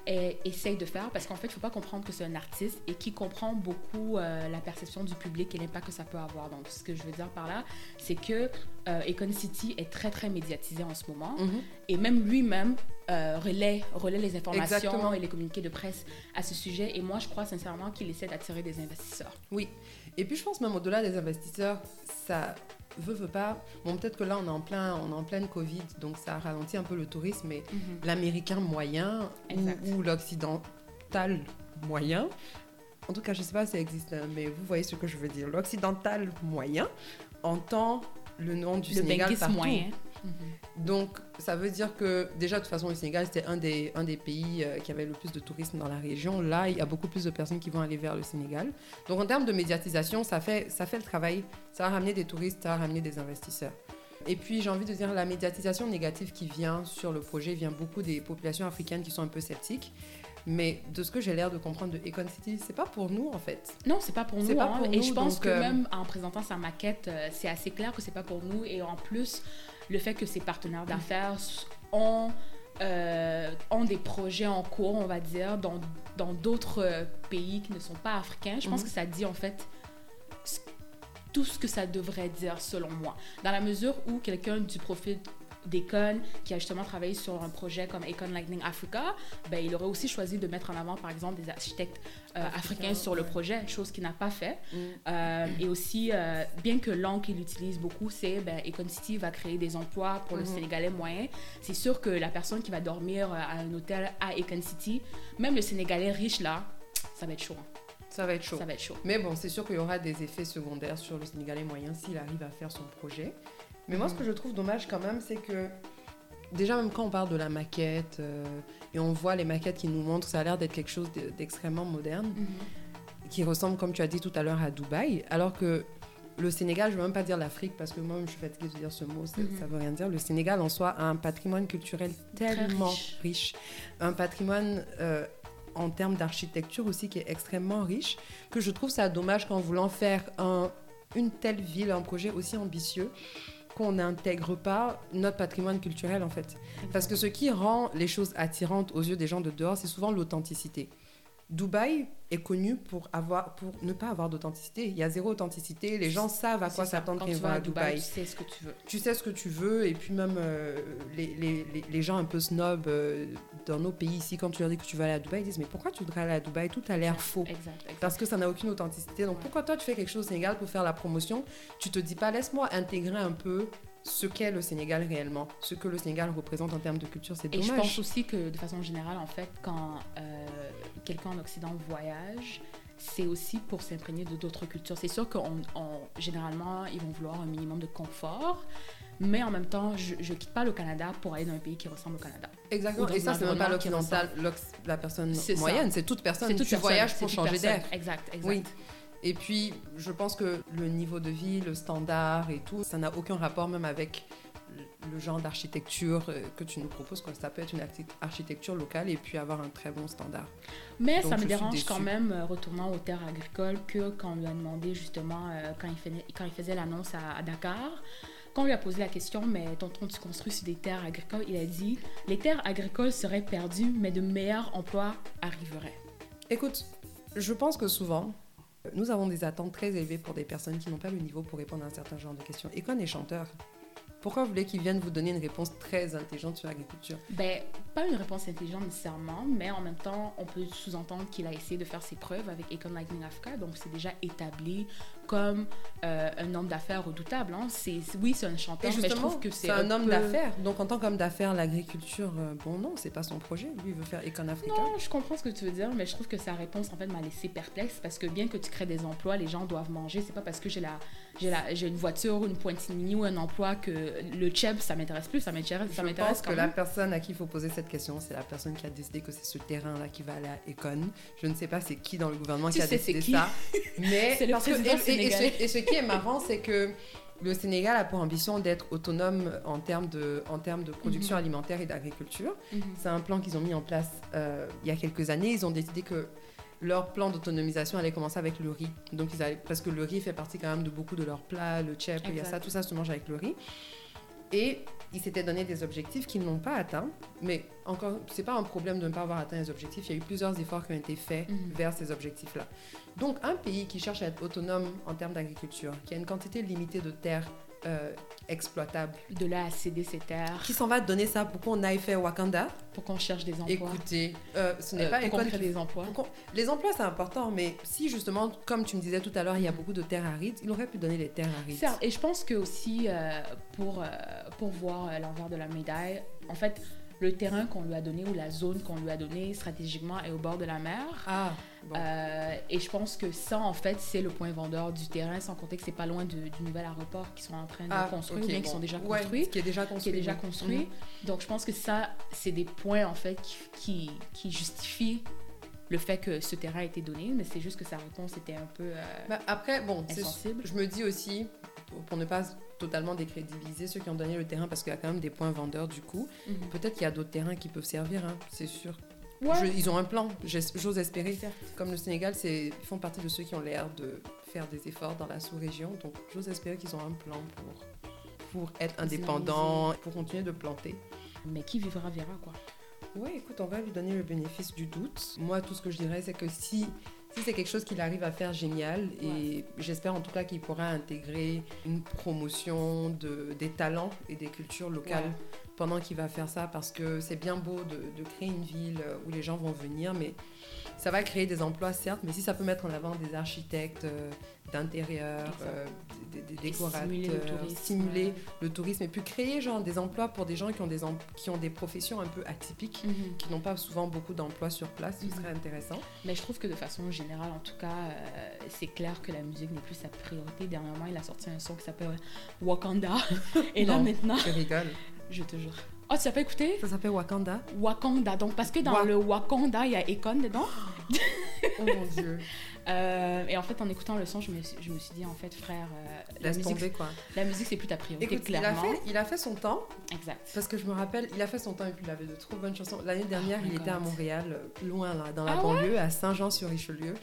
essaye de faire parce qu'en fait, il ne faut pas comprendre que c'est un artiste et qui comprend beaucoup euh, la perception du public et l'impact que ça peut avoir. Donc, ce que je veux dire par là, c'est que euh, Econ City est très très médiatisé en ce moment Mhm. et même lui-même euh, relaie, relaie les informations Exactement. et les communiqués de presse à ce sujet. Et moi, je crois sincèrement qu'il essaie d'attirer des investisseurs. Oui. Et puis je pense même au-delà des investisseurs, ça veut, veut pas. Bon, peut-être que là, on est en plein, on est en pleine Covid, donc ça ralentit un peu le tourisme, mais l'américain moyen ou, Exact. ou l'occidental moyen. En tout cas, je sais pas si ça existe, hein, mais vous voyez ce que je veux dire. L'occidental moyen entend le nom du Le Sénégal partout. moyen. Donc, ça veut dire que déjà, de toute façon, le Sénégal, c'était un des, un des pays euh, qui avait le plus de tourisme dans la région. Là, il y a beaucoup plus de personnes qui vont aller vers le Sénégal. Donc, en termes de médiatisation, ça fait, ça fait le travail. Ça va ramener des touristes, ça va ramener des investisseurs. Et puis, j'ai envie de dire, la médiatisation négative qui vient sur le projet vient beaucoup des populations africaines qui sont un peu sceptiques. Mais de ce que j'ai l'air de comprendre de Econ City, c'est pas pour nous, en fait. Non, c'est pas pour nous. pas hein. pour et nous, je pense que euh, même en présentant sa maquette, euh, c'est assez clair que c'est pas pour nous. Et en plus, le fait que ses partenaires d'affaires ont, euh, ont des projets en cours, on va dire, dans dans d'autres euh, pays qui ne sont pas africains, je pense Mhm. que ça dit en fait tout ce que ça devrait dire selon moi. Dans la mesure où quelqu'un du profil d'Econ qui a justement travaillé sur un projet comme Econ Lightning Africa, ben, il aurait aussi choisi de mettre en avant par exemple des architectes euh, africains sur le projet, chose qu'il n'a pas fait. Mm. Euh, et aussi, euh, bien que l'angle qu'il utilise beaucoup, c'est ben, Econ City va créer des emplois pour le Mhm. Sénégalais moyen. C'est sûr que la personne qui va dormir à un hôtel à Econ City, même le Sénégalais riche là, ça va être chaud. hein. Ça va être chaud. Ça va être chaud. Mais bon, c'est sûr qu'il y aura des effets secondaires sur le Sénégalais moyen s'il arrive à faire son projet. Mais moi, ce que je trouve dommage quand même, c'est que déjà, même quand on parle de la maquette euh, et on voit les maquettes qui nous montrent, ça a l'air d'être quelque chose de- d'extrêmement moderne, qui ressemble, comme tu as dit tout à l'heure, à Dubaï, alors que le Sénégal, je ne veux même pas dire l'Afrique parce que moi-même je suis fatiguée de dire ce mot, ça Mhm. ne veut rien dire. Le Sénégal en soi a un patrimoine culturel tellement riche. riche. un patrimoine euh, en termes d'architecture aussi qui est extrêmement riche, que je trouve ça dommage qu'en voulant faire un- une telle ville, un projet aussi ambitieux, qu'on n'intègre pas notre patrimoine culturel en fait. Parce que ce qui rend les choses attirantes aux yeux des gens de dehors, c'est souvent l'authenticité. Dubaï est connu pour, avoir, pour ne pas avoir d'authenticité. Il y a zéro authenticité. Les gens savent à quoi s'attendre Quand ils vont à Dubaï, tu sais ce que tu veux. Tu sais ce que tu veux. Et puis même euh, les, les, les, les gens un peu snobs euh, dans nos pays ici, quand tu leur dis que tu vas aller à Dubaï, ils disent mais pourquoi tu voudrais aller à Dubaï? Tout a l'air faux. Exact, exact. Parce que ça n'a aucune authenticité. Donc Ouais. pourquoi toi tu fais quelque chose au Sénégal pour faire la promotion? Tu te dis pas laisse-moi intégrer un peu ce qu'est le Sénégal réellement, ce que le Sénégal représente en termes de culture. C'est Et dommage. je pense aussi que de façon générale, en fait, quand euh, quelqu'un en Occident voyage, c'est aussi pour s'imprégner de d'autres cultures. C'est sûr qu'on, on- généralement, ils vont vouloir un minimum de confort, mais en même temps, je ne quitte pas le Canada pour aller dans un pays qui ressemble au Canada. Exactement. Et ça, c'est même pas l'occidental, l'occ- la personne C'est moyenne, c'est toute personne. C'est toute tu personne, voyages c'est pour changer d'air. Exact, exact. Oui. Et puis, je pense que le niveau de vie, le standard et tout, ça n'a aucun rapport même avec le- genre d'architecture euh, que tu nous proposes. Ça peut être une archi- architecture locale et puis avoir un très bon standard. Mais Donc, ça me dérange quand même, euh, retournant aux terres agricoles, que quand on lui a demandé justement, euh, quand, il faisait, quand il faisait l'annonce à, à Dakar, quand on lui a posé la question, mais tonton, tu construis sur des terres agricoles, il a dit, les terres agricoles seraient perdues, mais de meilleurs emplois arriveraient. Écoute, je pense que souvent, nous avons des attentes très élevées pour des personnes qui n'ont pas le niveau pour répondre à un certain genre de questions. Et qu'on est chanteur, pourquoi vous voulez qu'ils viennent vous donner une réponse très intelligente sur l'agriculture Ben, pas une réponse intelligente nécessairement, mais en même temps, on peut sous-entendre qu'il a essayé de faire ses preuves avec Econ Lightning Africa, donc c'est déjà établi comme euh, un homme d'affaires redoutable. Hein. C'est, oui, c'est un chanteur, mais je trouve que c'est c'est un, homme peu- d'affaires. Donc en tant qu'homme d'affaires, l'agriculture, euh, bon non, c'est pas son projet. Lui, il veut faire Econ Africa. Non, je comprends ce que tu veux dire, mais je trouve que sa réponse en fait m'a laissé perplexe parce que bien que tu crées des emplois, les gens doivent manger. C'est pas parce que j'ai la, j'ai la, j'ai une voiture, une pointilline ou un emploi que le cheb ça m'intéresse plus. Ça m'intéresse, ça Je m'intéresse pense quand que la personne à qui il faut poser cette question, c'est la personne qui a décidé que c'est ce terrain-là qui va aller à Econ. Je ne sais pas c'est qui dans le gouvernement Tu qui a décidé qui? ça. Mais C'est parce que- et- ce, et ce qui est marrant, c'est que le Sénégal a pour ambition d'être autonome en termes de, en termes de production Mhm. alimentaire et d'agriculture. Mhm. C'est un plan qu'ils ont mis en place euh, il y a quelques années. Ils ont décidé que leur plan d'autonomisation allait commencer avec le riz. Donc ils allaient, parce que le riz fait partie quand même de beaucoup de leurs plats, le chep, il y a ça, tout ça se mange avec le riz. Et ils s'étaient donné des objectifs qu'ils n'ont pas atteints. Mais encore, c'est pas un problème de ne pas avoir atteint les objectifs. Il y a eu plusieurs efforts qui ont été faits Mhm. vers ces objectifs-là. Donc un pays qui cherche à être autonome en termes d'agriculture, qui a une quantité limitée de terres euh, exploitables, De là à céder ses terres qui s'en va donner ça pour qu'on aille faire Wakanda pour qu'on cherche des emplois. Écoutez, euh, ce n'est Euh, pas pour qu'on crée des emplois. Les emplois, c'est important, mais si justement, comme tu me disais tout à l'heure, il y a beaucoup de terres arides, il aurait pu donner les terres arides. Certes, et je pense que aussi pour, pour voir l'envers de la médaille, en fait, le terrain qu'on lui a donné ou la zone qu'on lui a donnée stratégiquement est au bord de la mer. Ah, bon. Euh, et je pense que ça, en fait, c'est le point vendeur du terrain, sans compter que c'est pas loin de- du nouvel aéroport qu'ils sont en train de Ah, construire ok, ou bien qui sont déjà Ouais, construits. qui est déjà Qui construit. est déjà. Mhm. Donc, je pense que ça, c'est des points, en fait, qui, qui, qui justifient le fait que ce terrain a été donné, mais c'est juste que sa réponse était un peu euh, Bah, après, bon, je me dis aussi, pour- pour ne pas totalement décrédibiliser ceux qui ont donné le terrain, parce qu'il y a quand même des points vendeurs du coup, Mhm. peut-être qu'il y a d'autres terrains qui peuvent servir, hein, c'est sûr. Ouais. Je- ils ont un plan, j'ose espérer. Comme le Sénégal, ils font partie de ceux qui ont l'air de faire des efforts dans la sous-région. Donc, j'ose espérer qu'ils ont un plan pour, pour être indépendants, pour continuer de planter. Mais qui vivra verra, quoi. Oui, écoute, on va lui donner le bénéfice du doute. Moi, tout ce que je dirais, c'est que si si c'est quelque chose qu'il arrive à faire génial, et j'espère en tout cas qu'il pourra intégrer une promotion de, des talents et des cultures locales Ouais. Pendant qu'il va faire ça, parce que c'est bien beau de, de créer une ville où les gens vont venir, mais ça va créer des emplois certes, mais si ça peut mettre en avant des architectes euh, d'intérieur, euh, des, décorateurs, stimuler le tourisme. stimuler le tourisme, et puis créer genre des emplois pour des gens qui ont des, qui ont des professions un peu atypiques Mhm. qui n'ont pas souvent beaucoup d'emplois sur place, ce Mhm. serait intéressant. Mais je trouve que de façon générale, en tout cas, euh, c'est clair que la musique n'est plus sa priorité. Dernièrement, il a sorti un son qui s'appelle Wakanda. Et là, maintenant, Je rigole. Je te jure. Oh, tu n'as pas écouté? Ça s'appelle Wakanda. Wakanda. Donc, parce que dans Wa- le Wakanda, il y a Ekon dedans. Oh mon dieu. Euh, et en fait, en écoutant le son, je me, suis- je me suis dit, en fait, frère, euh, la musique, tomber quoi. la musique, c'est plus ta priorité, Écoute, il a, clairement. fait, il a fait son temps, Exact. parce que je me rappelle, il a fait son temps et puis il avait de trop bonnes chansons. L'année dernière, Oh my il était à. Montréal, loin là, dans la Ah banlieue, à Saint-Jean-sur-Richelieu,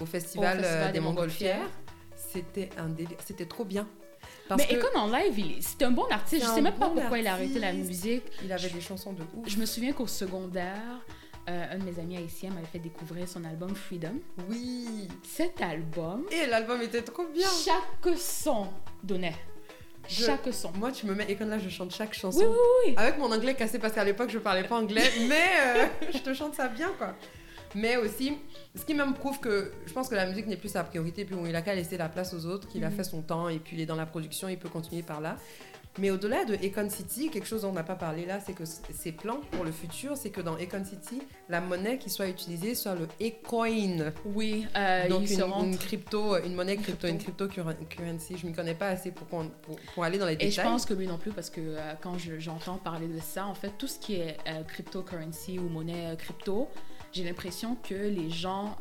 au festival, Au festival euh, des des. Montgolfières. C'était un délire, c'était trop bien. Parce Mais que Ekon en live, c'est un bon artiste. Je sais même pas pourquoi il a arrêté la musique. il avait des chansons de ouf. Je me souviens qu'au secondaire, euh, un de mes amis haïtiens m'avait fait découvrir son album Freedom. Oui. Cet album, Et l'album était trop bien. chaque son donnait. Je- Chaque son. Moi, tu me mets, et comme là, je chante chaque chanson. Oui, oui, oui. Avec mon anglais cassé parce qu'à l'époque je parlais pas anglais, mais euh, je te chante ça bien quoi. Mais aussi, ce qui même prouve que je pense que la musique n'est plus sa priorité, puis bon, il a qu'à laisser la place aux autres, qu'il a Mhm. fait son temps et puis il est dans la production, il peut continuer par là. Mais au-delà de Econ City, quelque chose dont on n'a pas parlé là, c'est que ses plans pour le futur, c'est que dans Econ City, la monnaie qui soit utilisée soit le Ecoin. Oui, euh, Donc une, une crypto, une monnaie crypto, crypto. une cryptocurrency. Je m'y connais pas assez pour, pour, pour aller dans les Et détails. je pense que lui non plus, parce que euh, quand je- j'entends parler de ça, en fait, tout ce qui est euh, cryptocurrency ou monnaie euh, crypto, j'ai l'impression que les gens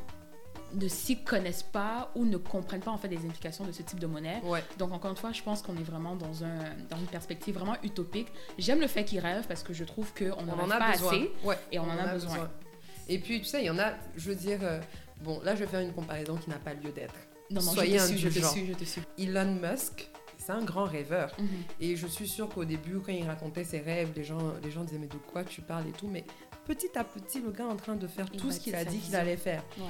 ne s'y connaissent pas ou ne comprennent pas en fait les implications de ce type de monnaie. Ouais. Donc encore une fois, je pense qu'on est vraiment dans, un, dans une perspective vraiment utopique. J'aime le fait qu'il rêve parce que je trouve qu'on on n'en en rêve a pas besoin. assez. Ouais, et on en a besoin. Et puis, tu sais, il y en a, je veux dire, euh, bon, là, je vais faire une comparaison qui n'a pas lieu d'être. Non, non, Soyez je te suis, je te suis, je te suis. Elon Musk, c'est un grand rêveur. Mhm. Et je suis sûre qu'au début, quand il racontait ses rêves, les gens, les gens disaient, mais de quoi tu parles et tout. Mais petit à petit, le gars est en train de faire Il tout ce qu'il a dit qu'il allait faire. Ouais.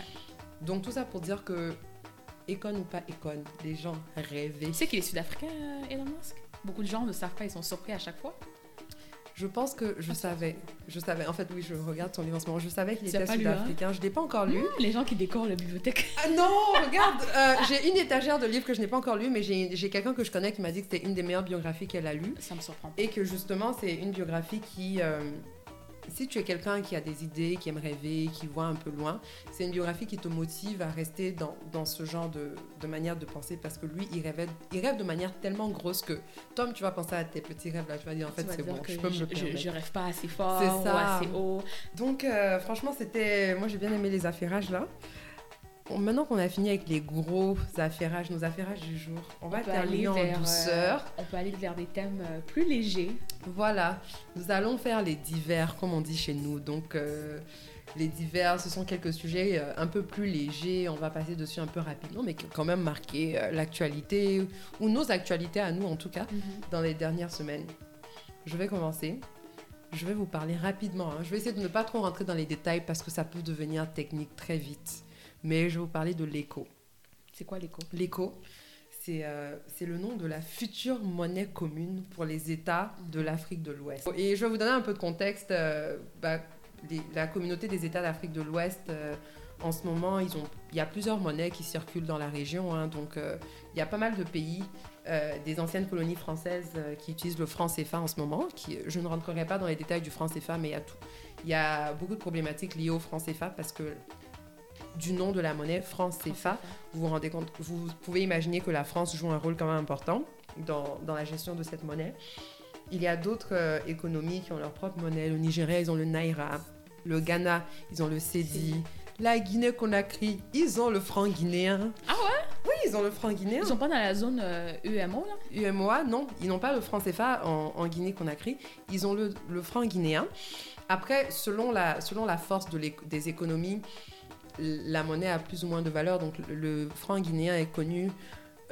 Donc, tout ça pour dire que, école ou pas école, les gens rêvaient. Tu sais qu'il est sud-africain, euh, Elon Musk? Beaucoup de gens ne savent pas, ils sont surpris à chaque fois. Je pense que je savais. Je savais. En fait, oui, je regarde son livre en ce moment. Je savais qu'il était hein? sud-africain. Je ne l'ai pas encore lu. Les gens qui décorent la bibliothèque. Ah non, regarde, euh, j'ai une étagère de livres que je n'ai pas encore lu, mais j'ai quelqu'un que je connais qui m'a dit que c'était une des meilleures biographies qu'elle a lues. Ça me surprend. Et que justement, c'est une biographie qui, euh, si tu es quelqu'un qui a des idées, qui aime rêver, qui voit un peu loin, c'est une biographie qui te motive à rester dans, dans ce genre de, de manière de penser parce que lui, il, rêvait, il rêve de manière tellement grosse que, Tom, tu vas penser à tes petits rêves là, tu vas dire en fait, c'est bon, je peux me le je, je rêve pas assez fort C'est ou ça. assez haut. Donc, euh, franchement, c'était. Moi, j'ai bien aimé les affairages là. Bon, maintenant qu'on a fini avec les gros affairages, nos affairages du jour, on va terminer en vers, euh, douceur. on peut aller vers des thèmes euh, plus légers. Voilà, nous allons faire les divers, comme on dit chez nous. Donc, euh, les divers, ce sont quelques sujets euh, un peu plus légers. On va passer dessus un peu rapidement, mais qui ont quand même marqué euh, l'actualité, ou nos actualités à nous en tout cas, dans les dernières semaines. Je vais commencer. Je vais vous parler rapidement. hein. Je vais essayer de ne pas trop rentrer dans les détails parce que ça peut devenir technique très vite. Mais je vais vous parler de l'écho. C'est quoi l'écho? L'écho, c'est euh, c'est le nom de la future monnaie commune pour les États de l'Afrique de l'Ouest. Et je vais vous donner un peu de contexte. euh, bah, les- la communauté des États d'Afrique de l'Ouest, euh, en ce moment, ils ont, il y a plusieurs monnaies qui circulent dans la région. hein. donc, il y a pas mal de pays, des anciennes colonies françaises qui utilisent le franc CFA en ce moment. Qui, je ne rentrerai pas dans les détails du franc CFA, mais il y a tout. Il y a beaucoup de problématiques liées au franc CFA parce que du nom de la monnaie franc CFA, vous vous rendez compte, vous pouvez imaginer que la France joue un rôle quand même important dans, dans la gestion de cette monnaie. Il y a d'autres euh, économies qui ont leur propre monnaie. Le Nigeria, ils ont le Naira. Le Ghana, ils ont le Cedi. La Guinée-Conakry, ils ont le franc guinéen. Ah ouais? Oui, ils ont le franc guinéen. Ils sont pas dans la zone euh, UMO là? UMOA, non, ils n'ont pas le franc CFA en, en Guinée-Conakry, ils ont le, le franc guinéen. Après, selon la, selon la force de des économies, la monnaie a plus ou moins de valeur. Donc, le, franc guinéen est connu,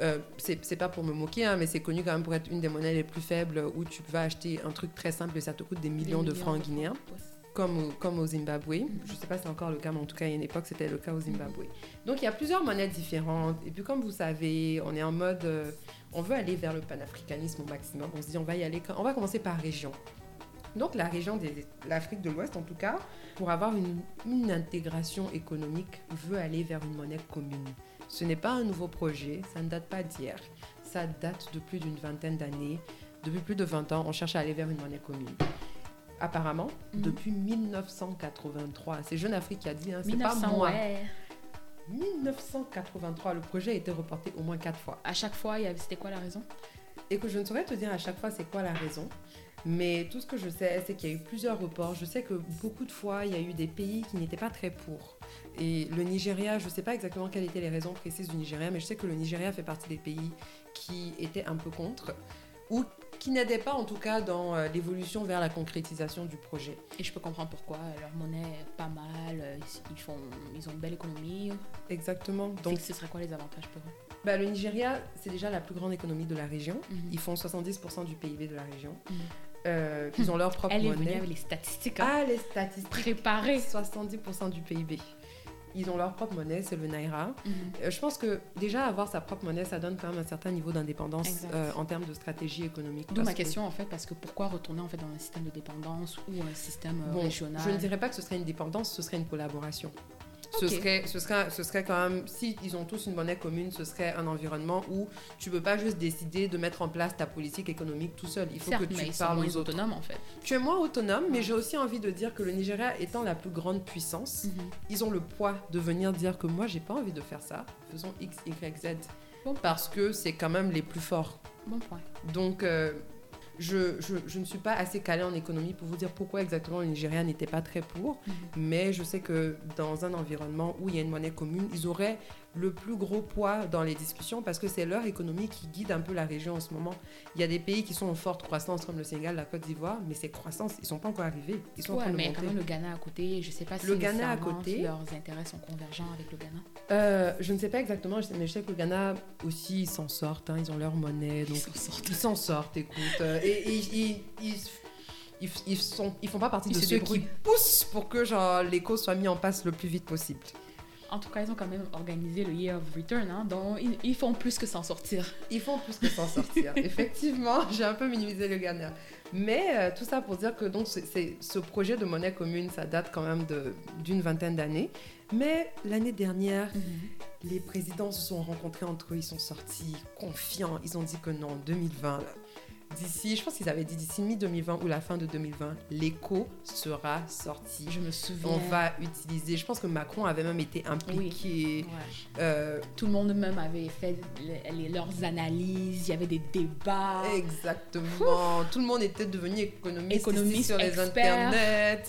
euh, c'est pas pour me moquer, hein, mais c'est connu quand même pour être une des monnaies les plus faibles où tu vas acheter un truc très simple et ça te coûte des millions, de francs guinéens. Ouais. comme au, comme au Zimbabwe. Je ne sais pas si c'est encore le cas, mais en tout cas, à une époque, c'était le cas au Zimbabwe. Donc, il y a plusieurs monnaies différentes. Et puis, comme vous savez, on est en mode... euh, on veut aller vers le panafricanisme au maximum. On se dit, on va y aller... On va commencer par région. Donc, la région de l'Afrique de l'Ouest, en tout cas, pour avoir une, une intégration économique, veut aller vers une monnaie commune. Ce n'est pas un nouveau projet, ça ne date pas d'hier. Ça date de plus d'une vingtaine d'années. Depuis plus de 20 ans, on cherche à aller vers une monnaie commune. Apparemment, Mhm. depuis 1983, c'est Jeune Afrique qui a dit, hein, c'est pas 1900, moi. ouais. 1983, le projet a été reporté au moins quatre fois. À chaque fois, c'était quoi la raison? Et que je ne saurais te dire à chaque fois c'est quoi la raison. Mais tout ce que je sais, c'est qu'il y a eu plusieurs reports. Je sais que beaucoup de fois, il y a eu des pays qui n'étaient pas très pour. Et le Nigeria, je ne sais pas exactement quelles étaient les raisons précises du Nigeria, mais je sais que le Nigeria fait partie des pays qui étaient un peu contre, ou qui n'aidaient pas en tout cas dans euh, l'évolution vers la concrétisation du projet. Et je peux comprendre pourquoi. Leur monnaie est pas mal. euh, Ils, font, ils ont une belle économie. Exactement. Donc, ce serait quoi les avantages pour eux? Bah, le Nigeria, c'est déjà la plus grande économie de la région. Mhm. Ils font 70% du PIB de la région. Mhm. Euh, ils ont leur propre Elle est venue monnaie. avec les statistiques hein, Ah, les statistiques. préparées. 70% du PIB. Ils ont leur propre monnaie, c'est le Naira. Mhm. Euh, je pense que déjà avoir sa propre monnaie, ça donne quand même un certain niveau d'indépendance euh, en termes de stratégie économique. D'où ma que- question en fait, parce que pourquoi retourner en fait dans un système de dépendance ou un système euh, Bon, régional? je ne dirais pas que ce serait une dépendance, ce serait une collaboration. Ce, serait, ce, serait, ce serait quand même, si ils ont tous une monnaie commune, ce serait un environnement où tu peux pas juste décider de mettre en place ta politique économique tout seul. Il faut Certes, que tu parles aux autres. en fait. Tu es moins autonome, mais j'ai aussi envie de dire que le Nigeria étant la plus grande puissance, Mhm. ils ont le poids de venir dire que moi j'ai pas envie de faire ça, faisons X, Y, Z. Bon. Parce que c'est quand même les plus forts. Bon point. Donc euh, je, je, je ne suis pas assez calée en économie pour vous dire pourquoi exactement le Nigeria n'était pas très pour, Mhm. mais je sais que dans un environnement où il y a une monnaie commune, ils auraient le plus gros poids dans les discussions parce que c'est leur économie qui guide un peu la région en ce moment. Il y a des pays qui sont en forte croissance comme le Sénégal, la Côte d'Ivoire, mais ces croissances, ils sont pas encore arrivés. Ils sont en Ouais, train de mais quand même le Ghana à côté. Je sais pas si Le Ghana à nécessairement côté. leurs intérêts sont convergents avec le Ghana. Euh, je ne sais pas exactement, mais je sais que le Ghana aussi, ils s'en sortent, hein, ils ont leur monnaie. Donc Ils s'en sortent. Ils s'en sortent, écoute. euh, et et ils, ils, ils, sont, ils font pas partie Ils de ceux qui poussent pour que genre, les causes soient mis en place le plus vite possible. En tout cas, ils ont quand même organisé le Year of Return, hein, donc ils, ils font plus que s'en sortir. Ils font plus que s'en sortir. Effectivement, j'ai un peu minimisé le Ghana. Mais euh, tout ça pour dire que donc, c'est, ce projet de monnaie commune, ça date quand même de, d'une vingtaine d'années. Mais l'année dernière, les présidents se sont rencontrés entre eux, ils sont sortis confiants. Ils ont dit que non, 2020, là, d'ici, je pense qu'ils avaient dit d'ici mi-2020 ou la fin de 2020, l'écho sera sorti. Je me souviens. On va utiliser, je pense que Macron avait même été impliqué. Ouais. Euh, Tout le monde même avait fait les- leurs analyses, il y avait des débats. Exactement. Tout le monde était devenu économiste, sur les internets.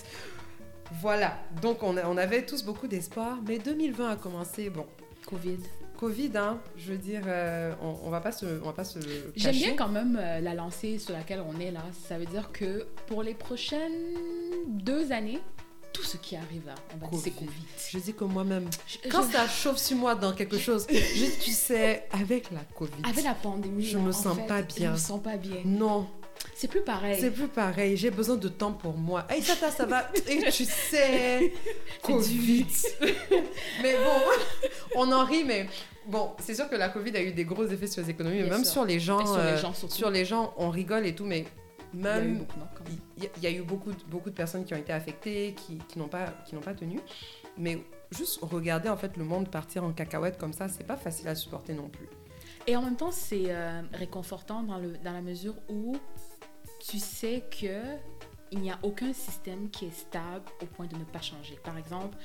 Voilà. Donc on, a- on avait tous beaucoup d'espoir. Mais 2020 a commencé. Bon, Covid. Covid, hein, je veux dire, euh, on, on va pas se, on va pas se cacher. J'aime bien quand même euh, la lancée sur laquelle on est là. Ça veut dire que pour les prochaines deux années, tout ce qui arrive là, on va dire c'est Covid. Je dis que moi-même, Je- quand je- ça chauffe sur moi dans quelque chose, je, tu sais, avec la Covid, Avec la pandémie, Je là, me en sens fait, pas Je bien. me sens pas bien. non, C'est plus pareil. c'est plus pareil. J'ai besoin de temps pour moi. Hey, ça, ça, ça va? Et tu sais, Covid. mais bon, on en rit, mais bon, c'est sûr que la Covid a eu des gros effets sur les économies, mais même sûr. sur les gens. Et sur les euh, gens surtout. sur les gens, on rigole et tout, mais même. Il y, a- il y a eu beaucoup de, beaucoup de personnes qui ont été affectées, qui, qui n'ont pas, qui pas tenu. Mais juste regarder en fait le monde partir en cacahuète comme ça, c'est pas facile à supporter non plus. Et en même temps, c'est euh, réconfortant dans, le, dans la mesure où tu sais que il n'y a aucun système qui est stable au point de ne pas changer. Par exemple,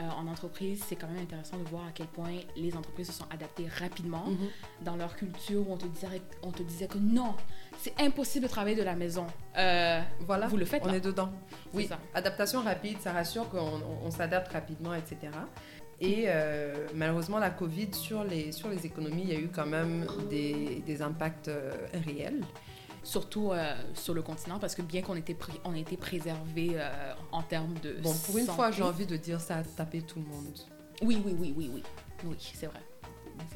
euh, en entreprise, c'est quand même intéressant de voir à quel point les entreprises se sont adaptées rapidement dans leur culture où on te disait, on te disait que non, c'est impossible de travailler de la maison. Euh, Voilà, Vous le faites, on là. est dedans. Oui, ça. adaptation rapide, ça rassure qu'on on- on s'adapte rapidement, etc. Et euh, malheureusement, la Covid, sur les, sur les économies, il y a eu quand même des, des impacts euh, réels. surtout euh, sur le continent, parce que bien qu'on était, pré- on était préservé euh, en termes de. Bon, pour une fois, j'ai envie de dire ça a tapé tout le monde. Oui, oui, oui, oui, oui. Oui, c'est vrai.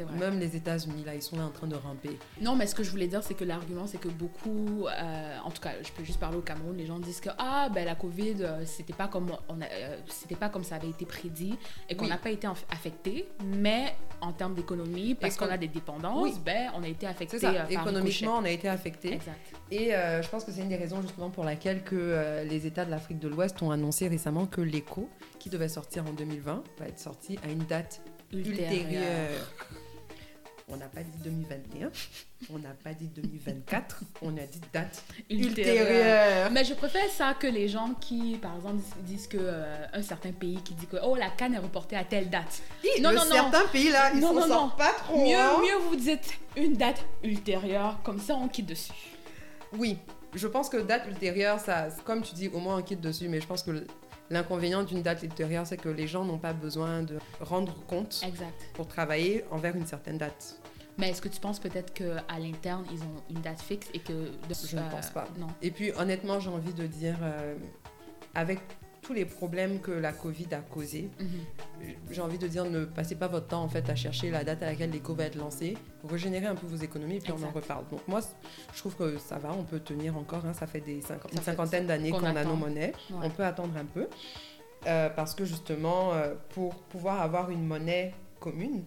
Vrai. Même les États-Unis, là, ils sont là en train de ramper. Non, mais ce que je voulais dire, c'est que l'argument, c'est que beaucoup, euh, en tout cas, je peux juste parler au Cameroun, les gens disent que ah ben la Covid, euh, c'était pas comme on a, euh, c'était pas comme ça avait été prédit et qu'on Oui. n'a pas été affecté, mais en termes d'économie, parce qu'on a des dépendances, Oui. ben on a été affecté C'est ça, euh, économiquement, on a été affecté. Exact. Et je pense que c'est une des raisons justement pour laquelle que les États de l'Afrique de l'Ouest ont annoncé récemment que l'écho, qui devait sortir en 2020, va être sorti à une date ultérieure. On n'a pas dit 2021, on n'a pas dit 2024, on a dit date Ultérieure. ultérieure. Mais je préfère ça que les gens qui, par exemple, disent- que euh, un certain pays qui dit que oh la canne est reportée à telle date. Hi, Non, non, non. certains pays là, ils sortent non. pas trop. Mieux, hein. mieux vous dites une date ultérieure, comme ça on quitte dessus. Oui, je pense que date ultérieure, ça, comme tu dis, au moins on quitte dessus, mais je pense que l'inconvénient d'une date ultérieure, c'est que les gens n'ont pas besoin de rendre compte Exact. pour travailler envers une certaine date. Mais est-ce que tu penses peut-être qu'à l'interne, ils ont une date fixe et que... de- Je ne pense pas. Non. Et puis honnêtement, j'ai envie de dire, euh, avec tous les problèmes que la Covid a causés, Mhm. j'ai envie de dire, ne passez pas votre temps en fait à chercher la date à laquelle l'éco va être lancé. Régénérez un peu vos économies et puis on en reparle. Donc moi, je trouve que ça va, on peut tenir encore. hein, ça fait des cinquante- Ça une cinquantaine d'années qu'on qu'on a nos monnaies. Ouais. On peut attendre un peu. Euh, parce que justement, euh, pour pouvoir avoir une monnaie commune,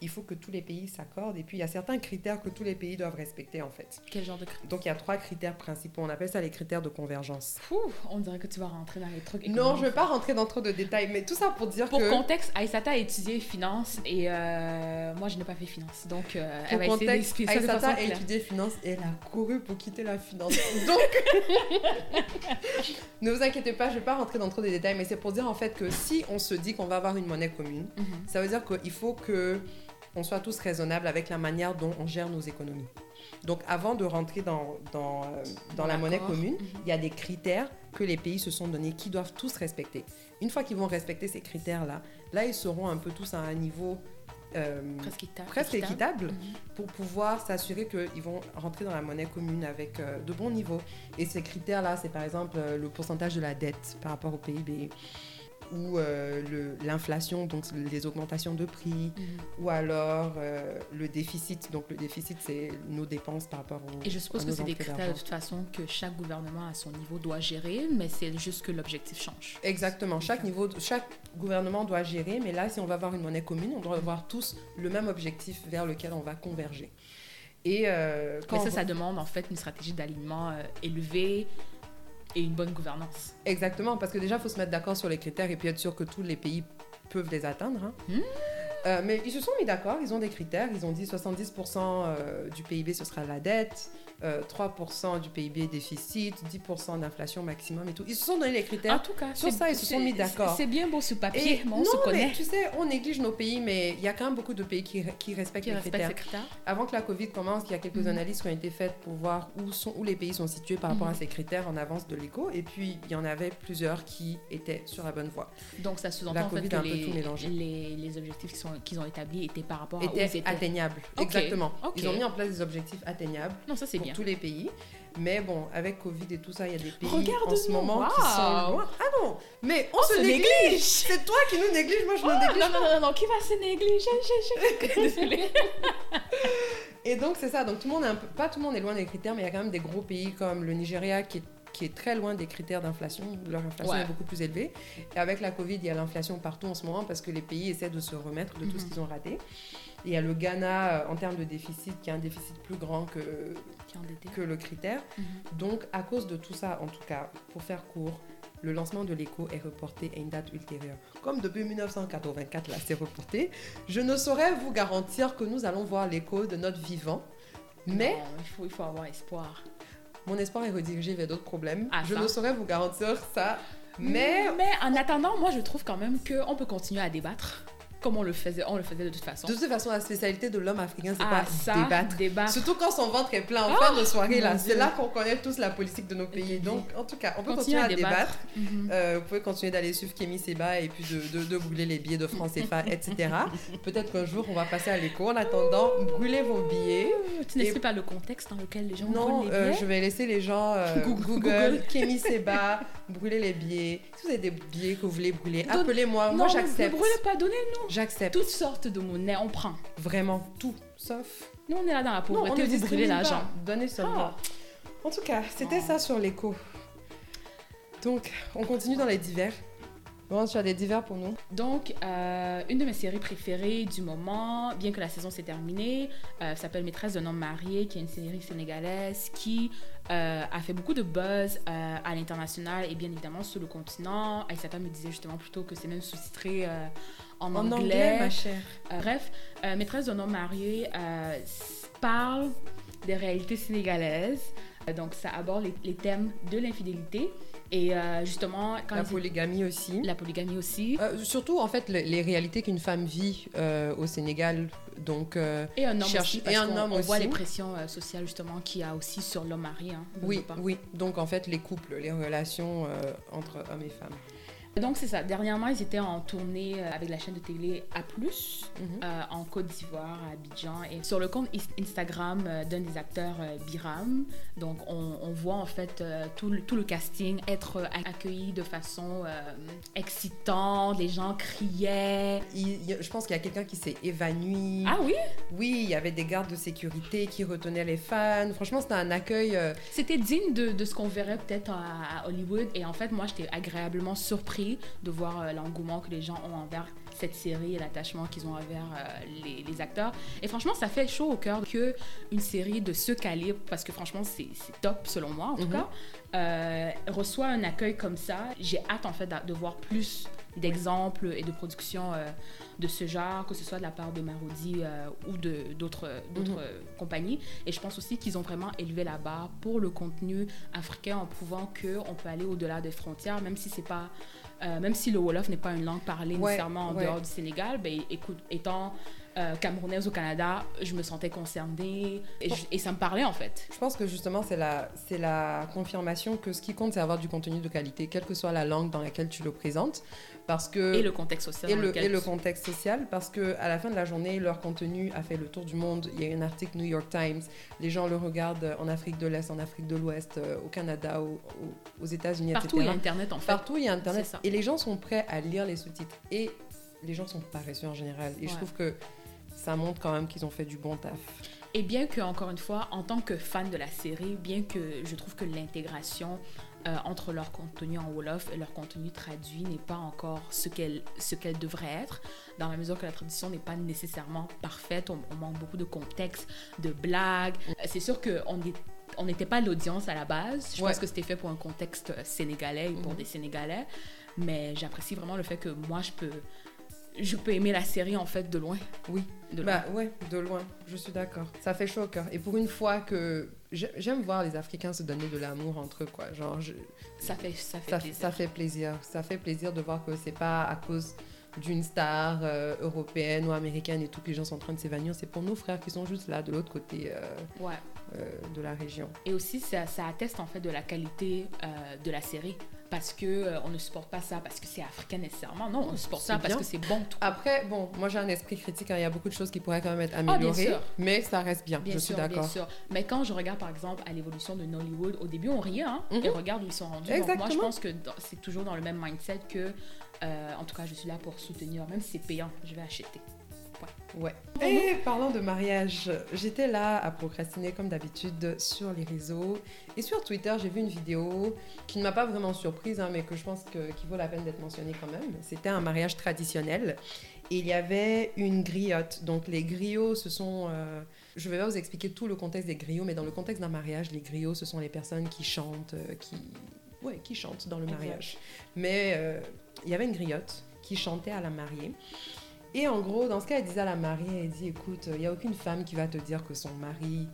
il faut que tous les pays s'accordent. Et puis, il y a certains critères que tous les pays doivent respecter, en fait. Quel genre de critères? Donc, il y a trois critères principaux. On appelle ça les critères de convergence. Ouh, On dirait que tu vas rentrer dans les trucs. Non, je ne vais pas rentrer dans trop de détails, mais tout ça pour dire Pour que... contexte, Aïsata a étudié finance et euh, moi je n'ai pas fait finance. Donc euh, elle Pour va essayer contexte, façon a étudié finance et elle a couru pour quitter la finance. Donc, ne vous inquiétez pas, je ne vais pas rentrer dans trop de détails, mais c'est pour dire en fait que si on se dit qu'on va avoir une monnaie commune, Mhm. Ça veut dire qu'il faut que on soit tous raisonnables avec la manière dont on gère nos économies. Donc avant de rentrer dans, dans, euh, dans la monnaie commune, Mhm. il y a des critères que les pays se sont donnés, qui doivent tous respecter. Une fois qu'ils vont respecter ces critères-là, là, ils seront un peu tous à un niveau euh, Presque équitable. presque équitable Mhm. pour pouvoir s'assurer qu'ils vont rentrer dans la monnaie commune avec euh, de bons niveaux. Et ces critères-là, c'est par exemple euh, le pourcentage de la dette par rapport au PIB ou euh, le- l'inflation, donc les augmentations de prix, Mhm. ou alors euh, le déficit. Donc le déficit, c'est nos dépenses par rapport au... Et je suppose que c'est des critères de toute façon que chaque gouvernement à son niveau doit gérer, mais c'est juste que l'objectif change. Exactement. Chaque niveau, de- chaque gouvernement doit gérer, mais là, si on va avoir une monnaie commune, on doit avoir tous le même objectif vers lequel on va converger. Et euh, quand Mais ça, ça demande en fait une stratégie d'alignement euh, élevée et une bonne gouvernance. Exactement, parce que déjà, il faut se mettre d'accord sur les critères et puis être sûr que tous les pays peuvent les atteindre. hein. Hmm. Euh, mais ils se sont mis d'accord, ils ont des critères. Ils ont dit 70% euh, du PIB, ce sera la dette, euh, 3% du PIB déficit, 10% d'inflation maximum et tout. Ils se sont donné les En critères. tout cas, Sur ça, ils se sont mis d'accord. C'est bien beau sur papier, Et mais on non, se connaît. mais tu sais, on néglige nos pays, mais il y a quand même beaucoup de pays qui, qui respectent Qui les critères. Avant que la Covid commence, il y a quelques Mhm. analyses qui ont été faites pour voir où, sont, où les pays sont situés par rapport Mhm. à ces critères en avance de l'éco. Et puis, il y en avait plusieurs qui étaient sur la bonne voie. Donc ça sous-entend en fait que a un peu les, tout mélangé. les, les objectifs qu'ils ont établis étaient par rapport à où ils étaient. atteignables. Exactement. Ils ont mis en place des objectifs atteignables Non, ça c'est bien. Tous les pays. Mais bon, avec Covid et tout ça, il y a des pays Regarde-nous, en ce moment qui sont loin. Ah non, mais on, On se, se néglige. néglige. C'est toi qui nous néglige, moi je Oh, me néglige. non, non, non, non, qui va se négliger? Désolée. Et donc c'est ça. Donc tout le monde est un peu, pas tout le monde est loin des critères, mais il y a quand même des gros pays comme le Nigeria qui est qui est très loin des critères d'inflation. Leur inflation Ouais. est beaucoup plus élevée. Et avec la Covid, il y a l'inflation partout en ce moment parce que les pays essaient de se remettre de tout ce Mhm. qu'ils ont raté. Et il y a le Ghana euh, en termes de déficit qui a un déficit plus grand que. Que le critère. Mhm. Donc, à cause de tout ça, en tout cas, pour faire court, le lancement de l'éco est reporté à une date ultérieure. Comme depuis 1984, là, c'est reporté, je ne saurais vous garantir que nous allons voir l'écho de notre vivant. Mais Non, il, faut, il faut avoir espoir. mon espoir est redirigé vers d'autres problèmes. Ah, je ne saurais vous garantir ça. Mais mais en attendant, moi je trouve quand même qu'on peut continuer à débattre comme on le faisait, on le faisait de toute façon. de toute façon, la spécialité de l'homme africain, c'est ah, pas ça, débattre. débattre. Surtout quand son ventre est plein en fin de soirée, là. C'est là qu'on connaît tous la politique de nos pays. Donc, en tout cas, on peut Continuer continuer à à débattre. débattre. Euh, vous pouvez continuer d'aller suivre Kémy Seba et puis de, de- de brûler les billets de France CFA, etc. Peut-être qu'un jour, on va passer à l'écho. En attendant, brûlez vos billets. Tu n'expliques pas le contexte dans lequel les gens Non, brûlent les euh, billets je vais laisser les gens euh, Google. Google. Kémy Seba, brûler les billets. Si vous avez des billets que vous voulez brûler, appelez-moi. Non, Moi, ne j'accepte. brûlez pas, donnez-nous. J'accepte. Toutes sortes de monnaies, on prend. Vraiment tout, sauf. Nous, on est là dans la Non, on pauvreté, vous brûlez l'argent. Donnez seulement. Ah. En tout cas, c'était ça sur l'écho. Donc, on continue dans les divers. Bon, tu as des divers pour nous Donc, euh, une de mes séries préférées du moment, bien que la saison s'est terminée, euh, s'appelle Maîtresse d'un homme marié, qui est une série sénégalaise qui euh, a fait beaucoup de buzz à l'international et bien évidemment sur le continent. Aïssata me disait justement plutôt que c'est même sous-titré en, En anglais. anglais, ma chère. Euh, bref, euh, Maîtresse d'un homme marié euh, parle des réalités sénégalaises. Euh, donc, ça aborde les, les thèmes de l'infidélité et euh, justement, quand La polygamie aussi. la polygamie aussi. Euh, surtout, en fait, le- les réalités qu'une femme vit euh, au Sénégal. Donc, euh, Et un homme cherche- aussi, et un qu'on homme on voit aussi. les pressions euh, sociales justement qu'il y a aussi sur l'homme marié. Hein, oui, oui. Donc, en fait, les couples, les relations euh, entre hommes et femmes. Donc c'est ça. Dernièrement, ils étaient en tournée euh, avec la chaîne de télé A+, Mhm. euh, en Côte d'Ivoire, à Abidjan. Et sur le compte Instagram euh, d'un des acteurs, Biram, donc on, on voit en fait euh, tout, le, tout le casting être accueilli de façon euh, excitante. Les gens criaient. Il- je pense qu'il y a quelqu'un qui s'est évanoui. Ah oui? Oui, il y avait des gardes de sécurité qui retenaient les fans. Franchement, c'était un accueil. C'était digne de, de ce qu'on verrait peut-être à, à Hollywood. Et en fait, moi, j'étais agréablement de voir euh, l'engouement que les gens ont envers cette série et l'attachement qu'ils ont envers euh, les, les acteurs. Et franchement, ça fait chaud au cœur que une série de ce calibre, parce que franchement, c'est top selon moi en tout Mhm. cas, euh, reçoit un accueil comme ça. J'ai hâte en fait de voir plus d'exemples et de productions euh, de ce genre, que ce soit de la part de Marodi euh, ou de d'autres d'autres Mhm. compagnies. Et je pense aussi qu'ils ont vraiment élevé la barre pour le contenu africain en prouvant que on peut aller au-delà des frontières, même si c'est pas, euh, même si le wolof n'est pas une langue parlée Ouais, nécessairement en ouais. dehors du Sénégal. Ben, écoute, étant euh, camerounaise au Canada, je me sentais concernée et, je- et ça me parlait en fait. Je pense que justement, c'est la, c'est la confirmation que ce qui compte, c'est avoir du contenu de qualité, quelle que soit la langue dans laquelle tu le présentes. Parce que. Et le contexte social. et le, et contexte social, parce que à la fin de la journée, leur contenu a fait le tour du monde. Il y a un article New York Times, les gens le regardent en Afrique de l'Est, en Afrique de l'Ouest, euh, au Canada, au- au- aux États-Unis, Partout, il y etc. a Internet en fait. Partout, il y a Internet. Ça. Et les gens sont prêts à lire les sous-titres. Et les gens sont paresseux en général. Et je trouve que ça montre quand même qu'ils ont fait du bon taf. Et bien que, encore une fois, en tant que fan de la série, bien que je trouve que l'intégration euh, entre leur contenu en Wolof et leur contenu traduit n'est pas encore ce qu'elle ce qu'elle devrait être, dans la mesure que la traduction n'est pas nécessairement parfaite, on, on manque beaucoup de contexte, de blagues. Euh, C'est sûr qu'on est on n'était pas l'audience à la base. Je Ouais. pense que c'était fait pour un contexte sénégalais et pour Mhm. des Sénégalais. Mais j'apprécie vraiment le fait que moi, je peux, je peux aimer la série en fait de loin. Oui. De loin. Bah ouais, de loin, je suis d'accord. Ça fait chaud au cœur. Et pour une fois que j'aime voir les Africains se donner de l'amour entre eux, quoi. Genre, je- ça fait, ça fait ça, plaisir. ça fait plaisir. Ça fait plaisir de voir que c'est pas à cause d'une star euh, européenne ou américaine et tout que les gens sont en train de s'évanouir. C'est pour nos frères qui sont juste là, de l'autre côté euh, Ouais. euh, de la région. Et aussi, ça, ça atteste en fait de la qualité de la série. Parce que euh, on ne supporte pas ça parce que c'est africain nécessairement. Non, on supporte ça parce que c'est bon tout. Après, bon, moi j'ai un esprit critique, hein, il y a beaucoup de choses qui pourraient quand même être Ah, améliorées, mais ça reste bien, Bien je sûr, suis d'accord. Mais quand je regarde par exemple à l'évolution de Nollywood, au début on riait, hein, Mhm. et regarde où ils sont rendus. Donc moi je Exactement. pense que c'est toujours dans le même mindset que, euh, en tout cas, je suis là pour soutenir, même si c'est payant, je vais acheter. Ouais. Et parlant de mariage, j'étais là à procrastiner comme d'habitude sur les réseaux. Et sur Twitter, j'ai vu une vidéo qui ne m'a pas vraiment surprise, hein, mais que je pense que, qui vaut la peine d'être mentionnée quand même. C'était un mariage traditionnel. Et il y avait une griotte. Donc les griots, ce sont... euh, je vais pas vous expliquer tout le contexte des griots, mais dans le contexte d'un mariage, les griots, ce sont les personnes qui chantent, euh, qui... Ouais, qui chantent dans le Exact. mariage. Mais euh, il y avait une griotte qui chantait à la mariée. Et en gros, dans ce cas, elle disait à la mariée, elle dit, écoute, il n'y a aucune femme qui va te dire que son mari